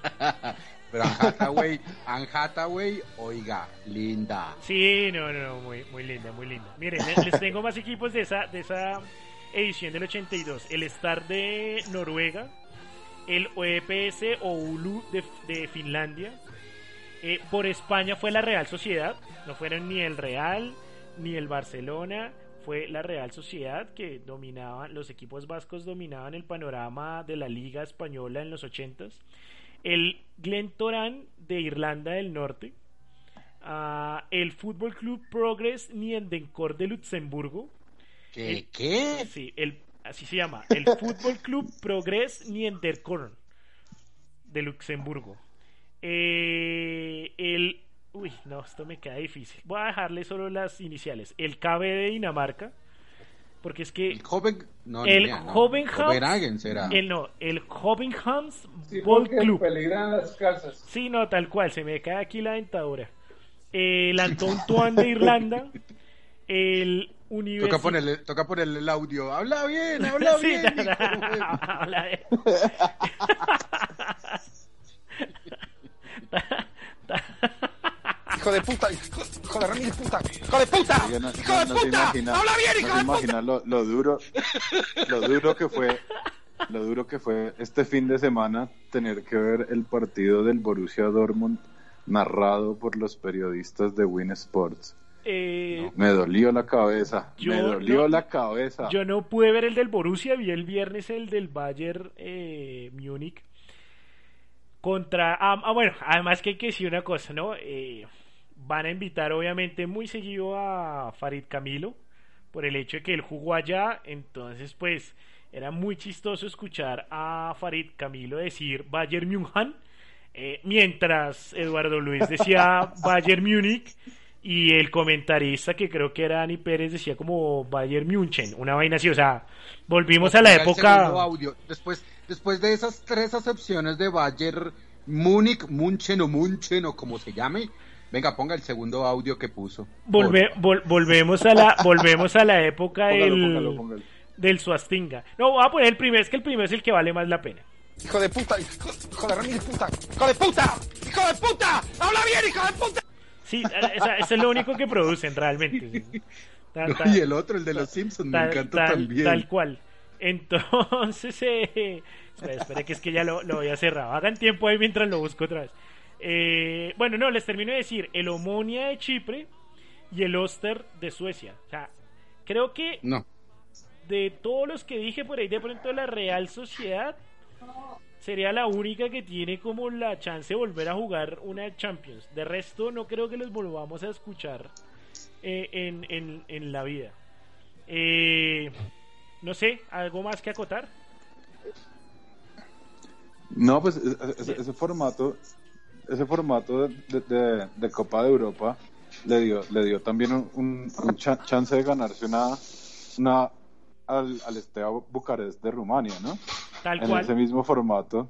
Pero Anne Hathaway, Anne Hathaway, oiga, linda. Sí, no, no, no, muy, muy linda, muy linda. Miren, les, les tengo más equipos de esa, de esa edición del 82. El Star de Noruega, el OEPS Oulu de, de Finlandia. Eh, por España fue la Real Sociedad, no fueron ni el Real ni el Barcelona, fue la Real Sociedad que dominaban, los equipos vascos dominaban el panorama de la Liga Española en los 80s. El Glentoran de Irlanda del Norte, Ah, el Fútbol Club Progress Niendencor de Luxemburgo. ¿Qué? El- ¿Qué? Sí, el, así se llama. El Fútbol Club Progress Niendencor de Luxemburgo. Eh, el. Uy, no, esto me queda difícil. Voy a dejarle solo las iniciales. El KB de Dinamarca. Porque es que. El joven... No, El idea, no. Hovenhams- será. El no, el Hovenhams Sí, Ball porque Club. peligran las calzas. Sí, no, tal cual, se me cae aquí la dentadura. El Anton Tuan de Irlanda, el Toca ponerle, toca ponerle el audio. Habla bien, habla Sí, bien. hijo habla bien. Hijo de puta, hijo, hijo de remil puta, hijo de puta, no, hijo de puta, imagina, habla bien, no hijo se de puta. imagina lo, lo duro, lo duro que fue, lo duro que fue este fin de semana tener que ver el partido del Borussia Dortmund narrado por los periodistas de Win Sports. Eh, Me dolió la cabeza, Yo me dolió no- la cabeza. Yo no pude ver el del Borussia, vi el viernes el del Bayern eh, Múnich. Contra. Ah, ah, bueno, además que hay que decir una cosa, ¿no? Eh, van a invitar, obviamente, muy seguido a Farid Camilo por el hecho de que él jugó allá. Entonces, pues, era muy chistoso escuchar a Farid Camilo decir Bayern München. eh, mientras Eduardo Luis decía Bayern Múnich y el comentarista que creo que era Dani Pérez decía como Bayern München, una vaina así, o sea, volvimos a la época audio. Después, después de esas tres acepciones de Bayer, Múnich, Munchen o Munchen o como se llame, venga, ponga el segundo audio que puso. volve- vol- volvemos a la volvemos a la época Póngalo, del póngalo, póngalo. del Suastinga. No, voy a poner el primero, es que el primero es el que vale más la pena. Hijo de puta, hijo, hijo de puta, hijo de puta, hijo de puta, habla bien, hijo de puta. Sí, eso es lo único que producen realmente. Y el otro, el de los Simpsons, me encanta también. tal cual. Entonces, eh, espera, espera, que es que ya lo, lo voy a cerrar. Hagan tiempo ahí mientras lo busco otra vez. Eh, bueno, no, les termino de decir el Omonia de Chipre y el Oster de Suecia. O sea, creo que No. de todos los que dije por ahí, de pronto la Real Sociedad sería la única que tiene como la chance de volver a jugar una Champions. De resto, no creo que los volvamos a escuchar eh, en, en, en la vida. Eh, no sé, ¿algo más que acotar? No, pues ese, ese formato, ese formato de, de- de- de Copa de Europa le dio, le dio también un, un- un cha- chance de ganarse una, una al, al Steaua Bucarest de Rumania, ¿no? Tal en cual. ese mismo formato.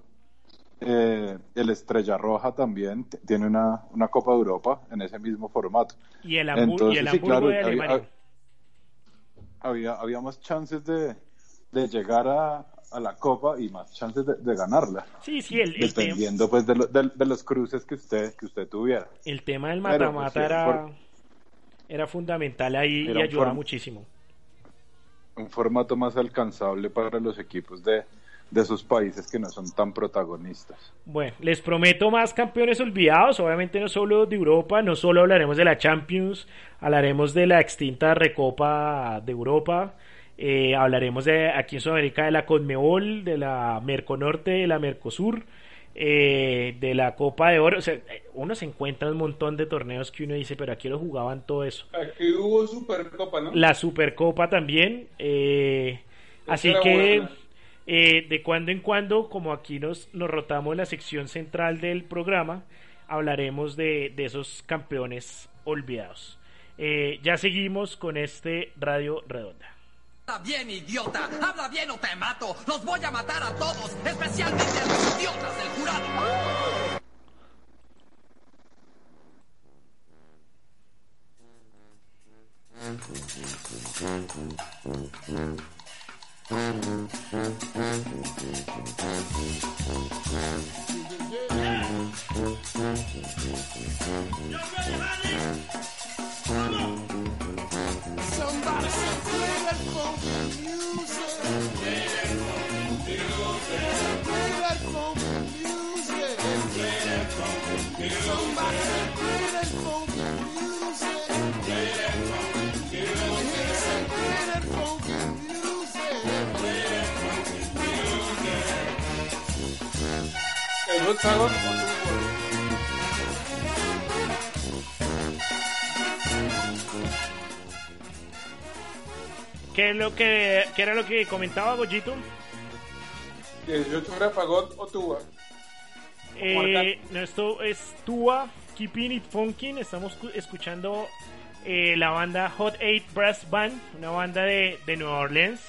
eh, el Estrella Roja también tiene una, una Copa de Europa en ese mismo formato. Y el, Hamburgo, y el Entonces, sí, Hamburgo claro, de Alemania. Había, había más chances de, de llegar a, a la Copa y más chances de, de ganarla. Sí, sí, el, el, Dependiendo pues de, lo- de- de los cruces que usted que usted tuviera. el tema del Pero, mata-mata pues, era, por- era fundamental ahí y Era ayudaba form- muchísimo. Un formato más alcanzable para los equipos de, de esos países que no son tan protagonistas. Bueno, les prometo más campeones olvidados, obviamente no solo de Europa, no solo hablaremos de la Champions, hablaremos de la extinta Recopa de Europa, eh, hablaremos de aquí en Sudamérica de la Conmebol, de la Merconorte, de la Mercosur, eh, de la Copa de Oro, o sea, uno se encuentra un montón de torneos que uno dice, pero aquí lo jugaban todo eso. Aquí hubo Supercopa, ¿no? La Supercopa también, eh, así que... Eh, de cuando en cuando, como aquí nos, nos rotamos en la sección central del programa, hablaremos de, de esos campeones olvidados. Eh, ya seguimos con este Radio Redonda. Habla bien, idiota. Habla bien o te mato. Los voy a matar a todos, especialmente a los idiotas del jurado. Play that ¿Qué, es lo que, qué era lo que comentaba Goyito? 18 era Fagot o Tuba. Eh, no, esto es Tua, Keeping It Funkin'. Estamos cu- escuchando eh, la banda Hot 8 Brass Band, una banda de, de Nueva Orleans,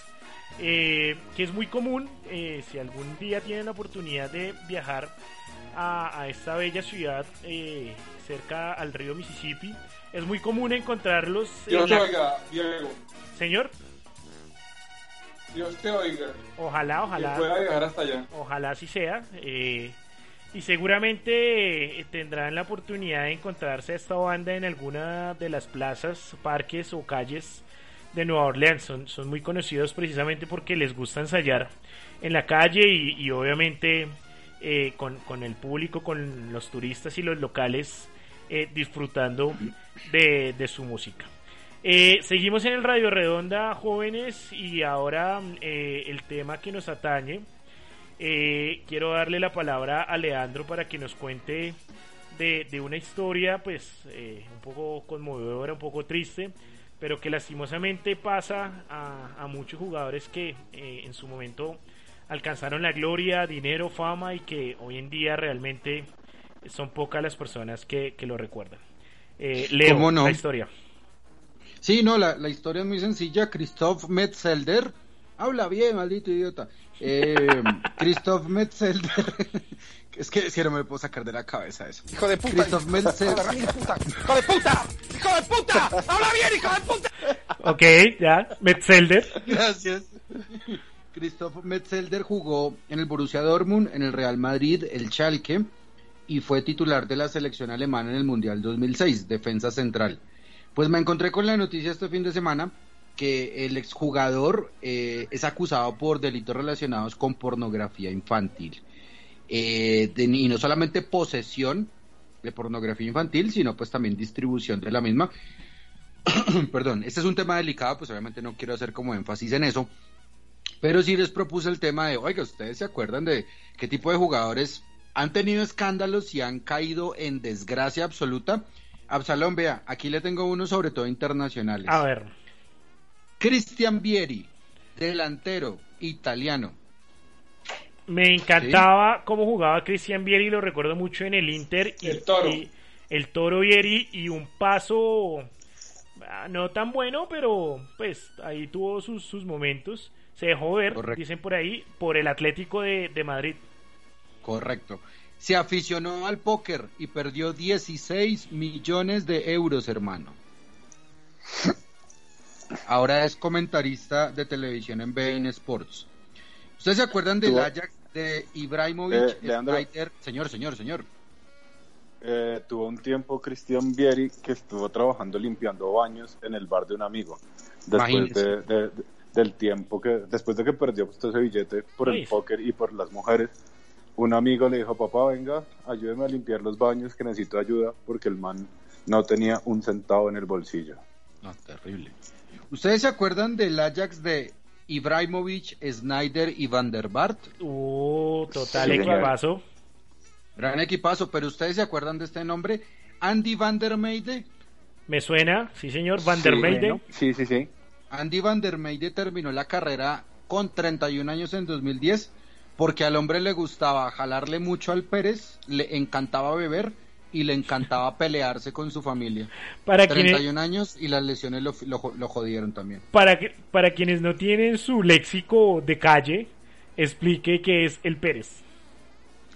eh, que es muy común. eh, si algún día tienen la oportunidad de viajar a, a esta bella ciudad eh, cerca al río Mississippi, es muy común encontrarlos. te la- oiga, Diego. Señor, Dios te oiga. ojalá, Que ojalá. pueda llegar hasta allá. Ojalá así sea. eh, y seguramente eh, tendrán la oportunidad de encontrarse a esta banda en alguna de las plazas, parques o calles de Nueva Orleans. Son, son muy conocidos precisamente porque les gusta ensayar en la calle y, y obviamente eh, con, con el público, con los turistas y los locales eh, disfrutando de, de su música. Eh, seguimos en el Radio Redonda, jóvenes, y ahora eh, el tema que nos atañe. Eh, quiero darle la palabra a Leandro para que nos cuente de, de una historia, pues, eh, un poco conmovedora, un poco triste, pero que lastimosamente pasa a, a muchos jugadores que eh, en su momento alcanzaron la gloria, dinero, fama y que hoy en día realmente son pocas las personas que, que lo recuerdan. Eh, Leo, la historia. Sí, no, la, la historia es muy sencilla. Christoph Metzelder. Habla bien, maldito idiota. Eh, Christoph Metzelder. es que si no me puedo sacar de la cabeza eso. Hijo de puta. Christoph Metzelder. Puta. ¡Hijo de puta! ¡Hijo de puta! ¡Habla bien, hijo de puta! Ok, ya, Metzelder. Gracias. Christoph Metzelder jugó en el Borussia Dortmund, en el Real Madrid, el Schalke y fue titular de la selección alemana en el Mundial 2006, defensa central. Pues me encontré con la noticia este fin de semana que el exjugador eh, es acusado por delitos relacionados con pornografía infantil. Eh, y no solamente posesión de pornografía infantil, sino pues también distribución de la misma. Perdón, este es un tema delicado, pues obviamente no quiero hacer como énfasis en eso, pero sí les propuse el tema de, oiga, ¿ustedes se acuerdan de qué tipo de jugadores han tenido escándalos y han caído en desgracia absoluta? Absalón, vea, aquí le tengo uno sobre todo internacionales. A ver, Cristian Vieri, delantero italiano. me encantaba cómo jugaba Cristian Vieri, lo recuerdo mucho en el Inter. Y, El Toro. y- el Toro Vieri y un paso ah, no tan bueno, pero pues ahí tuvo sus, sus momentos. Se dejó ver, Correcto. dicen por ahí, por el Atlético de, de Madrid. Correcto. Se aficionó al póker y perdió 16 millones de euros, hermano. Ahora es comentarista de televisión en Bein Sports. ¿Ustedes se acuerdan del Ajax de Ibrahimovic? Eh. Snyder? Señor, señor, señor. Eh, tuvo un tiempo Cristian Vieri que estuvo trabajando limpiando baños en el bar de un amigo. Después de, de- de- del tiempo que, después de que perdió todo ese billete por Uy. el póker y por las mujeres, un amigo le dijo, papá, venga, ayúdeme a limpiar los baños que necesito ayuda porque el man no tenía un centavo en el bolsillo. Terrible. ¿Ustedes se acuerdan del Ajax de Ibrahimovic, Snyder y Van der Bart? Uh, total Sí, señor. equipazo. Gran equipazo, pero ¿ustedes se acuerdan de este nombre? Andy Van der Meide. Me suena, sí señor, Van der Sí, Meide. bueno, Sí, sí, sí. Andy Van der Meide terminó la carrera con 31 años en 2010 porque al hombre le gustaba jalarle mucho al Pérez, le encantaba beber y le encantaba pelearse con su familia. Para quienes, 31 años y las lesiones lo, lo- lo jodieron también. para, que- para quienes no tienen su léxico de calle, explique qué es el Pérez.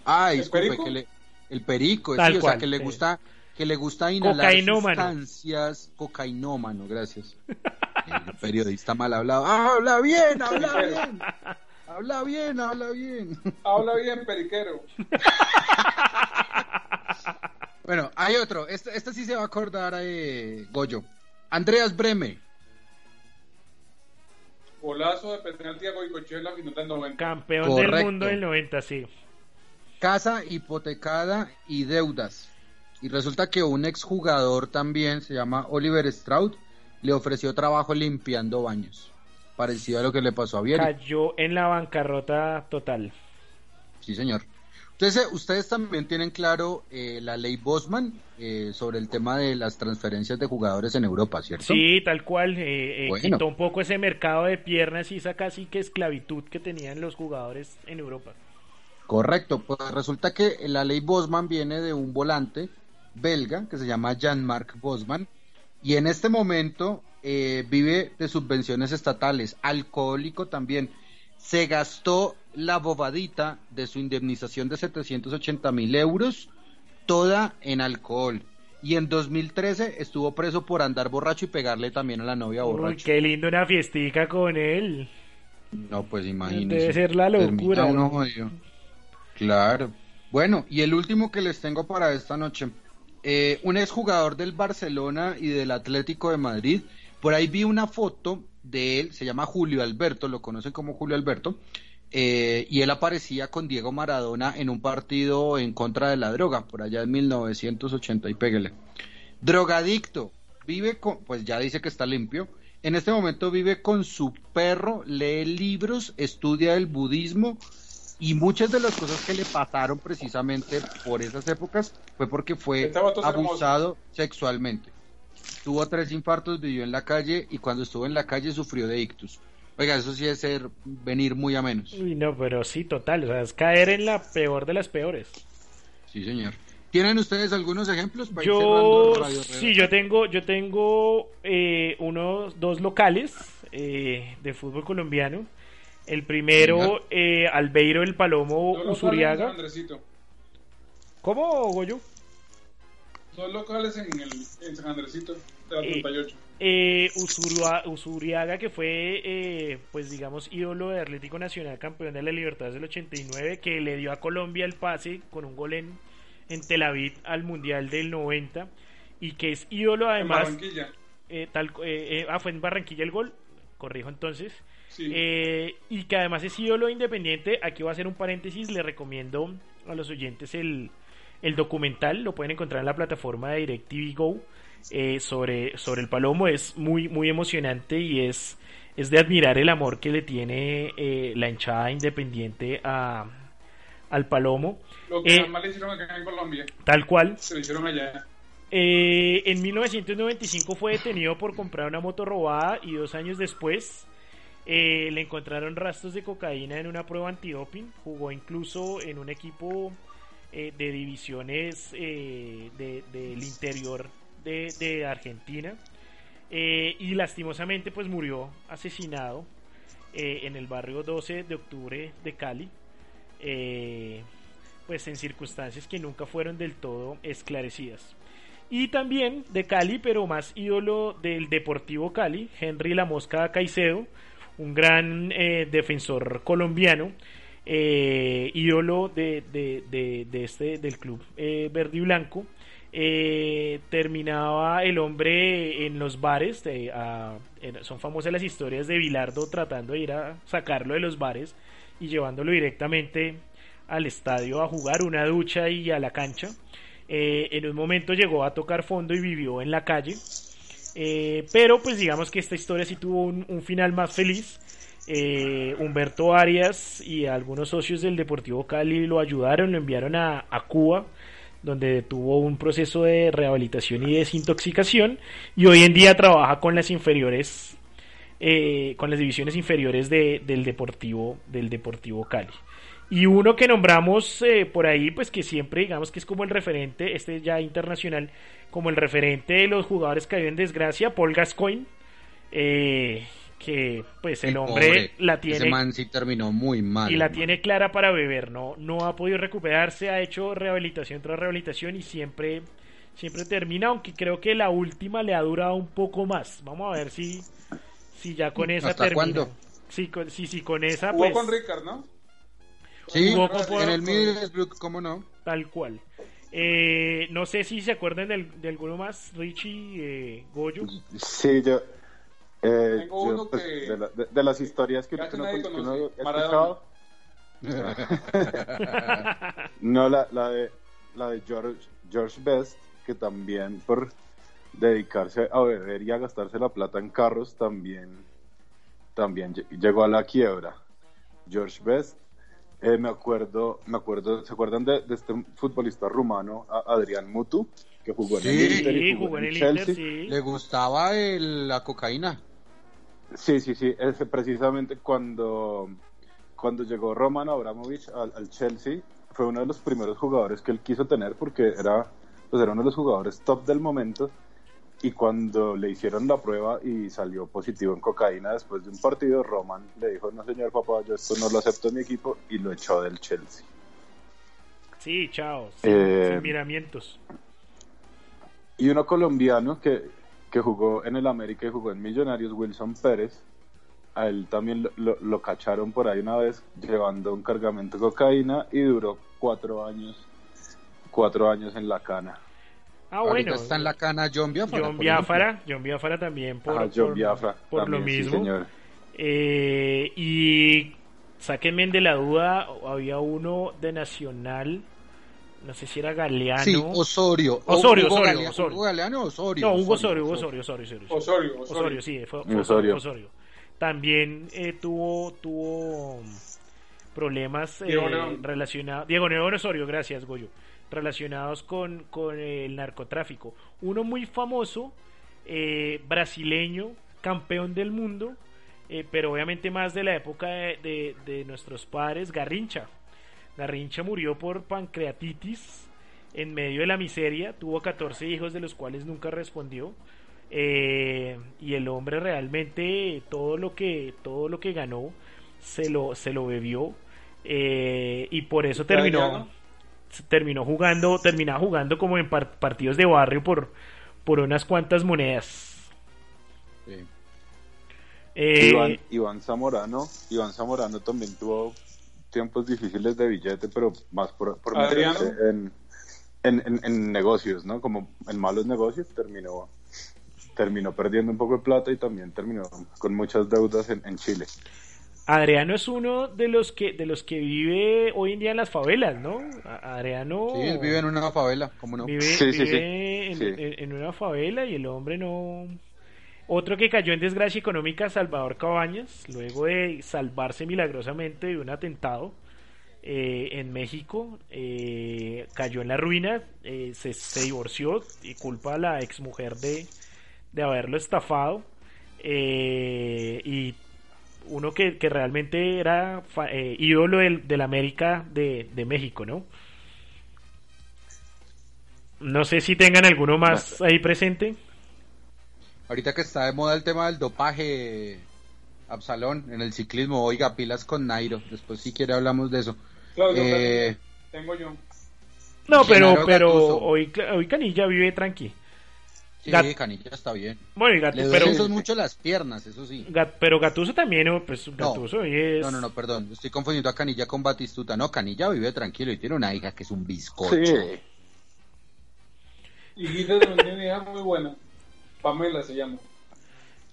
Ah, ¿El disculpe, perico? que le- el perico, Tal sí, o sea, que le gusta que le gusta inhalar Cocainómano. sustancias cocainómano, gracias. El periodista mal hablado. Ah, habla bien, habla bien. Habla bien, habla bien. Habla bien, periquero. Bueno, hay otro. Este, este sí se va a acordar eh, Goyo. Andreas Breme. Golazo de penalti a Goicochela, minuto 90. Campeón Correcto. del mundo del 90, sí. Casa hipotecada y deudas. Y resulta que un exjugador también, se llama Oliver Stroud, le ofreció trabajo limpiando baños. Parecido a lo que le pasó a Vieri. Cayó en la bancarrota total. Sí, señor. Entonces, ustedes también tienen claro eh, la ley Bosman eh, sobre el tema de las transferencias de jugadores en Europa, ¿cierto? Sí, tal cual. eh, eh, Bueno. Quitó un poco ese mercado de piernas y esa casi que esclavitud que tenían los jugadores en Europa. Correcto, pues resulta que la ley Bosman viene de un volante belga que se llama Jean-Marc Bosman y en este momento eh, vive de subvenciones estatales, alcohólico también. Se gastó la bobadita de su indemnización de 780 mil euros, toda en alcohol. Y en 2013 estuvo preso por andar borracho y pegarle también a la novia Uy, borracho. qué lindo una fiestica con él. No, pues imagínese. Debe ser la locura. Uno. Claro. Bueno, y el último que les tengo para esta noche. Eh, un exjugador del Barcelona y del Atlético de Madrid. Por ahí vi una foto de él, se llama Julio Alberto, lo conocen como Julio Alberto. eh, y él aparecía con Diego Maradona en un partido en contra de la droga, por allá en 1980 y pégale. Drogadicto, vive con, pues ya dice que está limpio. En este momento vive con su perro, lee libros, estudia el budismo y muchas de las cosas que le pasaron precisamente por esas épocas fue porque fue abusado sexualmente. Tuvo tres infartos, vivió en la calle y cuando estuvo en la calle sufrió de ictus. Oiga, eso sí es ser venir muy a menos. Uy, no, pero sí, total. O sea, es caer en la peor de las peores. Sí, señor. ¿Tienen ustedes algunos ejemplos para ir Yo, sí, yo tengo, yo tengo eh, unos dos locales eh, de fútbol colombiano. El primero, eh, Albeiro el Palomo San Usuriaga. Andresito. ¿Cómo, Goyo? Dos locales en, el, en San Andresito, de la Eh, 38. Eh, Usurua- Usuriaga, que fue, eh, pues digamos, ídolo de Atlético Nacional, campeón de la Libertadores del 89, que le dio a Colombia el pase con un gol en, en Tel Aviv al Mundial del 90 y que es ídolo En además Barranquilla. eh, tal, eh, eh, ah, fue en Barranquilla el gol, corrijo entonces. Sí. Eh, y que además es ídolo independiente. Aquí voy a hacer un paréntesis. Le recomiendo a los oyentes el, el documental. Lo pueden encontrar en la plataforma de DirecTV Go eh, sobre, sobre el Palomo. Es muy, muy emocionante y es, es de admirar el amor que le tiene eh, la hinchada independiente a, al Palomo. Lo que Eh, más le hicieron acá en Colombia, Tal cual. se lo hicieron allá. Eh, en 1995 fue detenido por comprar una moto robada y dos años después eh, le encontraron rastros de cocaína en una prueba antidoping. Jugó incluso en un equipo eh, de divisiones eh, de- del interior de, Argentina. Eh, y lastimosamente pues murió asesinado en el barrio 12 de octubre de Cali. Pues en circunstancias que nunca fueron del todo esclarecidas. Y también de Cali, pero más ídolo del Deportivo Cali, Henry La Mosca Caicedo, un gran defensor colombiano, eh, ídolo de, de- de- este, del club eh, verde y blanco. Eh, terminaba el hombre en los bares, en- son famosas las historias de Bilardo tratando de ir a sacarlo de los bares y llevándolo directamente al estadio a jugar una ducha y a la cancha. Eh, en un momento llegó a tocar fondo y vivió en la calle. Eh, pero pues digamos que esta historia sí tuvo un final más feliz. Eh, Humberto Arias y algunos socios del Deportivo Cali lo ayudaron, lo enviaron a, Cuba, donde tuvo un proceso de rehabilitación y desintoxicación. Y hoy en día trabaja con las inferiores, eh, con las divisiones inferiores de- del Deportivo, del Deportivo Cali. Y uno que nombramos eh, por ahí, pues que siempre digamos que es como el referente, este ya internacional, como el referente de los jugadores que en desgracia, Paul Gascoigne, que pues el hombre pobre. la Ese tiene man sí terminó muy mal. y la tiene clara para beber, no, no ha podido recuperarse, ha hecho rehabilitación tras rehabilitación y siempre, siempre termina, aunque creo que la última le ha durado un poco más. Vamos a ver si, si ya con esa ¿Hasta termina. cuándo? Sí, con, sí, sí, con esa Jugó pues con Ricard, ¿no? Sí, Jugó con- en el Middlesbrough, ¿cómo no? tal cual. Eh, no sé si se acuerdan del, de alguno más, Richie, eh, Goyo. Sí, yo. Eh, Tengo yo, uno pues, que- de, la- de- de las historias que, que uno, nadie que uno conoce. ha Maradona. escuchado. No, la, la de la de George, George Best, que también por dedicarse a beber y a gastarse la plata en carros, también, también lle- llegó a la quiebra. George Best, eh, me acuerdo, me acuerdo, ¿se acuerdan de, de este futbolista rumano, a- Adrián Mutu, que jugó en Sí. el Inter y jugó en el Chelsea? Inter, sí. Le gustaba el- la cocaína. Sí, sí, sí. Ese, precisamente cuando, cuando llegó Roman Abramovich al, al Chelsea, fue uno de los primeros jugadores que él quiso tener porque era, pues era uno de los jugadores top del momento. Y cuando le hicieron la prueba y salió positivo en cocaína después de un partido, Roman le dijo, no señor papá, yo esto no lo acepto en mi equipo y lo echó del Chelsea. Sí, chao. Sin, Eh, sin miramientos. Y uno colombiano que, que jugó en el América y jugó en Millonarios, Wilson Pérez, a él también lo, lo- lo cacharon por ahí una vez llevando un cargamento de cocaína y duró cuatro años, cuatro años en la cana. Ah, Ahorita bueno. está en la cana John Biafara. John. Biafara, John Biafara también por, Ah, John por- Biafra, por lo también, sí, mismo. señor. Eh, y sáquenme de la duda, había uno de Nacional, no sé si era Galeano. Sí, Osorio. Osorio, Hugo Osorio, Galeano, Osorio. Hugo Galeano, Osorio. no, Hugo Osorio, Hugo Osorio, Osorio, Osorio. Osorio, Osorio. Osorio, sí, fue, fue Osorio. Osorio. También eh, tuvo, tuvo problemas eh, relacionados. Diego León Osorio, gracias, Goyo. Relacionados con, con el narcotráfico. Uno muy famoso, eh, brasileño, campeón del mundo, eh, pero obviamente más de la época de, de- de nuestros padres, Garrincha. Garrincha murió por pancreatitis en medio de la miseria, tuvo 14 hijos de los cuales nunca respondió. Eh, y el hombre realmente todo lo que todo lo que ganó se lo se lo bebió. Eh, y por eso terminó terminó jugando terminaba jugando como en par- partidos de barrio por por unas cuantas monedas. Sí. Eh, Iván, Iván Zamorano, Iván Zamorano también tuvo tiempos difíciles de billete, pero más por, por Adriano. meterse en, en, en, en negocios, ¿no? Como en malos negocios terminó terminó perdiendo un poco de plata y también terminó con muchas deudas en, en Chile. Adriano es uno de los que de los que vive hoy en día en las favelas, ¿no? Adriano Sí, él vive en una favela, como no. vive, Sí, sí, sí. vive en, Sí. en- en una favela y el hombre no... Otro que cayó en desgracia económica, Salvador Cabañas, luego de salvarse milagrosamente de un atentado eh, en México, eh, cayó en la ruina, eh, se, se divorció y culpa a la exmujer de, de haberlo estafado. eh, y uno que, que realmente era fa- ídolo del, del América de, de México, ¿no? No sé si tengan alguno más ahí presente. Ahorita que está de moda el tema del dopaje, Absalón, en el ciclismo, oiga, pilas con Nairo. Después si quiere hablamos de eso. Claudio, Eh, tengo yo. No, pero, pero Gattuso. hoy, hoy Canilla vive tranqui. sí, Gat- Canilla está bien. Bueno, y Gat- Le pero, mucho las piernas, eso sí. Gat- pero Gatuso también, ¿no? pues No. Gatuso hoy es... No, no, no, perdón. Estoy confundiendo a Canilla con Batistuta. No, Canilla vive tranquilo y tiene una hija que es un bizcocho. Y Guita también tiene una hija muy buena. Pamela se llama.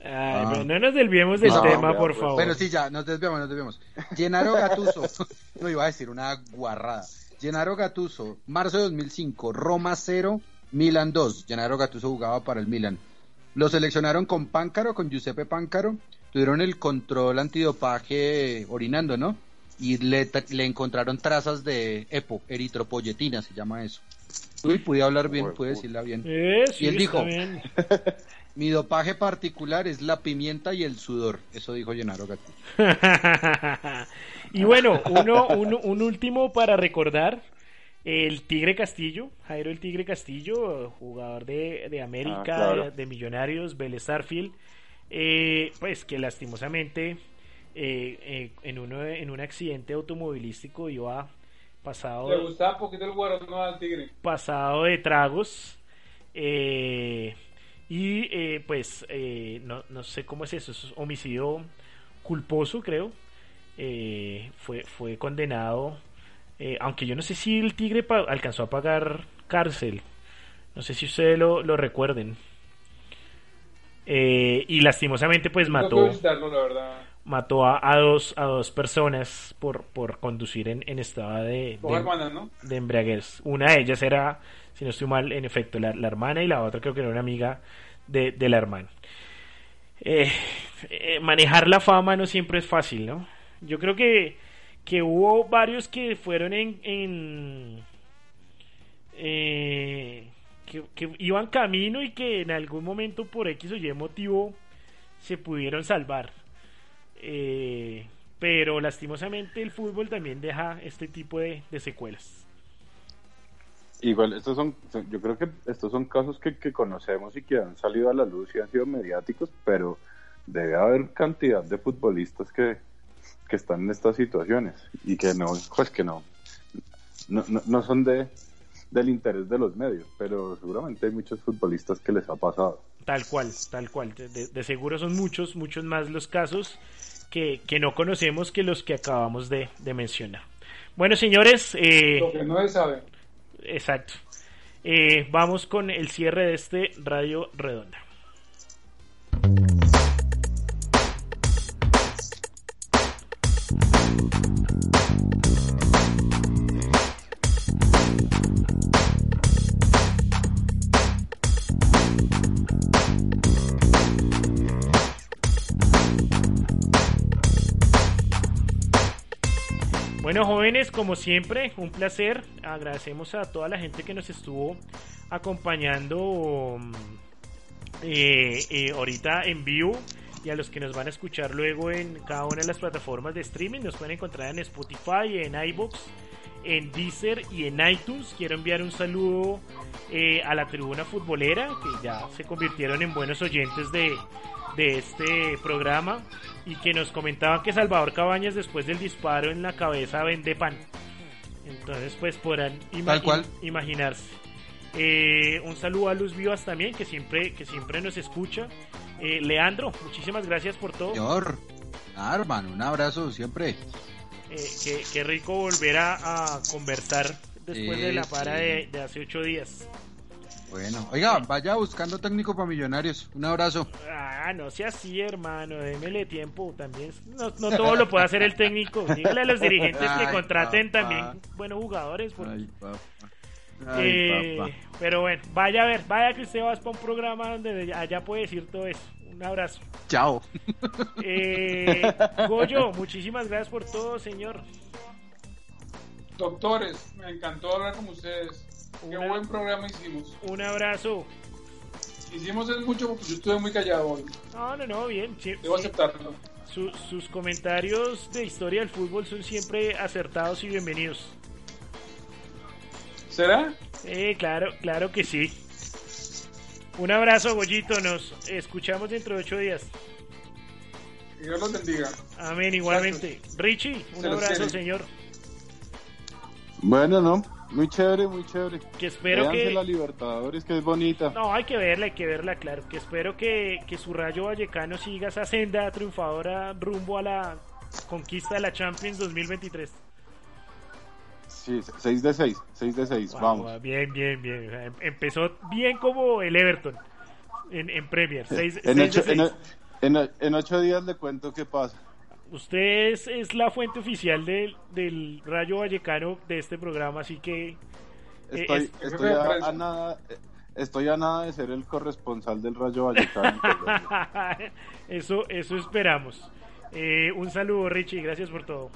Ay, Ah. pero no nos desviemos del No, tema, por pues. favor. Bueno, sí, ya, nos desviamos, nos desviamos. Gennaro Gatuso, no iba a decir una guarrada. Gennaro Gatuso, marzo de 2005, Roma 0, Milan 2. Gennaro Gatuso jugaba para el Milan. Lo seleccionaron con Páncaro, con Giuseppe Páncaro. Tuvieron el control antidopaje orinando, ¿no? Y le, tra- le encontraron trazas de EPO, eritropoyetina, se llama eso. Uy, pude hablar bien, pude decirla bien. Eh, sí, Y él dijo-. Mi dopaje particular es la pimienta y el sudor. Eso dijo Gennaro Gatuso. y bueno, uno, uno- un último para recordar. El Tigre Castillo, Jairo el Tigre Castillo, jugador de, de América, Ah, claro. de, de Millonarios, Vélez Sarsfield, eh, pues que lastimosamente eh, eh, en, uno, en un accidente automovilístico iba pasado Le gustaba un poquito el guaro, no al tigre. pasado de tragos eh, y eh, pues eh, no, no sé cómo es eso, es homicidio culposo creo fue, fue condenado aunque yo no sé si el tigre alcanzó a pagar cárcel no sé si ustedes lo, lo recuerden Eh, y lastimosamente pues No mató visitarlo, la verdad. Mató a, a dos a dos personas por, por conducir en, en estado de, de embriaguez. Una de ellas era, si no estoy mal, en efecto, la, la hermana y la otra creo que era una amiga de, de la hermana. Eh, eh, manejar la fama no siempre es fácil, ¿no? Yo creo que, que hubo varios que fueron en... en eh, que, que iban camino y que en algún momento por X o Y motivo se pudieron salvar. Eh, pero lastimosamente el fútbol también deja este tipo de, de secuelas. Igual, estos son, son- yo creo que estos son casos que, que conocemos y que han salido a la luz y han sido mediáticos, pero debe haber cantidad de futbolistas que, que están en estas situaciones y que no, pues que no, no, no, no son de del interés de los medios, pero seguramente hay muchos futbolistas que les ha pasado. Tal cual, tal cual. De, de- de seguro son muchos, muchos más los casos que, que no conocemos que los que acabamos de, de mencionar. Bueno, señores, eh, Lo que no se sabe. exacto. Eh, vamos con el cierre de este Radio Redonda. Bueno, jóvenes, como siempre, un placer. Agradecemos a toda la gente que nos estuvo acompañando mm, eh, eh, ahorita en vivo y a los que nos van a escuchar luego en cada una de las plataformas de streaming. Nos pueden encontrar en Spotify, en iBox, en Deezer y en iTunes. Quiero enviar un saludo eh, a la tribuna futbolera que ya se convirtieron en buenos oyentes de, de este programa y que nos comentaban que Salvador Cabañas después del disparo en la cabeza vende pan. Entonces pues podrán ima- cual. im- imaginarse. Eh, un saludo a Luz Vivas también que siempre, que siempre nos escucha. Eh, Leandro, muchísimas gracias por todo. Señor, ah, hermano, un abrazo siempre. Eh, qué, qué rico volver a, a conversar después de la para de, de hace ocho días. Bueno, oiga, vaya buscando técnico para Millonarios. Un abrazo. Ah, no sea así, hermano, démele tiempo también. No, no todo lo puede hacer el técnico. Dígale a los dirigentes que contraten papá. también buenos jugadores. porque- Ay, papá. Ay, Eh, papá. pero bueno, vaya a ver, vaya que usted va para un programa donde allá puede decir todo eso. Un abrazo. Chao. Eh, Goyo, muchísimas gracias por todo, señor. Doctores, me encantó hablar con ustedes. Qué Una- buen programa hicimos. Un abrazo. Hicimos es mucho porque yo estuve muy callado hoy. No, no, no, bien. Debo aceptarlo. Su- sus comentarios de historia del fútbol son siempre acertados y bienvenidos. ¿Será? Eh, claro, claro que sí. Un abrazo, Goyito. Nos escuchamos dentro de ocho días. Que Dios los bendiga. Amén, igualmente. Richie, un Se abrazo, señor. Bueno, no, muy chévere, muy chévere. Que espero Véanse que. la Libertadores, que es bonita. No, hay que verla, hay que verla, claro. Que espero que, que su Rayo Vallecano siga esa senda triunfadora rumbo a la conquista de la Champions 2023. Sí, 6 de 6, 6 de 6, Guau, vamos. Bien, bien, bien. Em- Empezó bien como el Everton en, en Premier. Seis- En seis de en, en, en ocho días le cuento qué pasa. Usted es, es la fuente oficial del, del Rayo Vallecano de este programa, así que... eh, Estoy, es- estoy, Jefe de a, a nada, eh, estoy a nada de ser el corresponsal del Rayo Vallecano. eso, eso esperamos. Eh, un saludo, Richie, gracias por todo.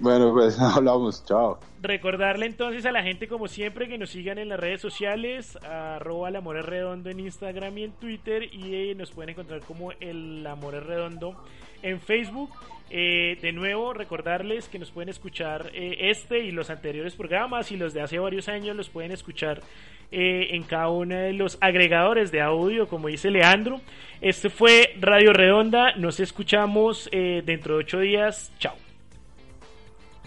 Bueno, pues hablamos, chao. Recordarle entonces a la gente, como siempre, que nos sigan en las redes sociales, arroba el amor es redondo en Instagram y en Twitter, y eh, nos pueden encontrar como el amor es redondo en Facebook. Eh, de nuevo, recordarles que nos pueden escuchar eh, este y los anteriores programas y los de hace varios años los pueden escuchar en cada uno de los agregadores de audio, como dice Leandro. Este fue Radio Redonda, nos escuchamos dentro de ocho días. Chao.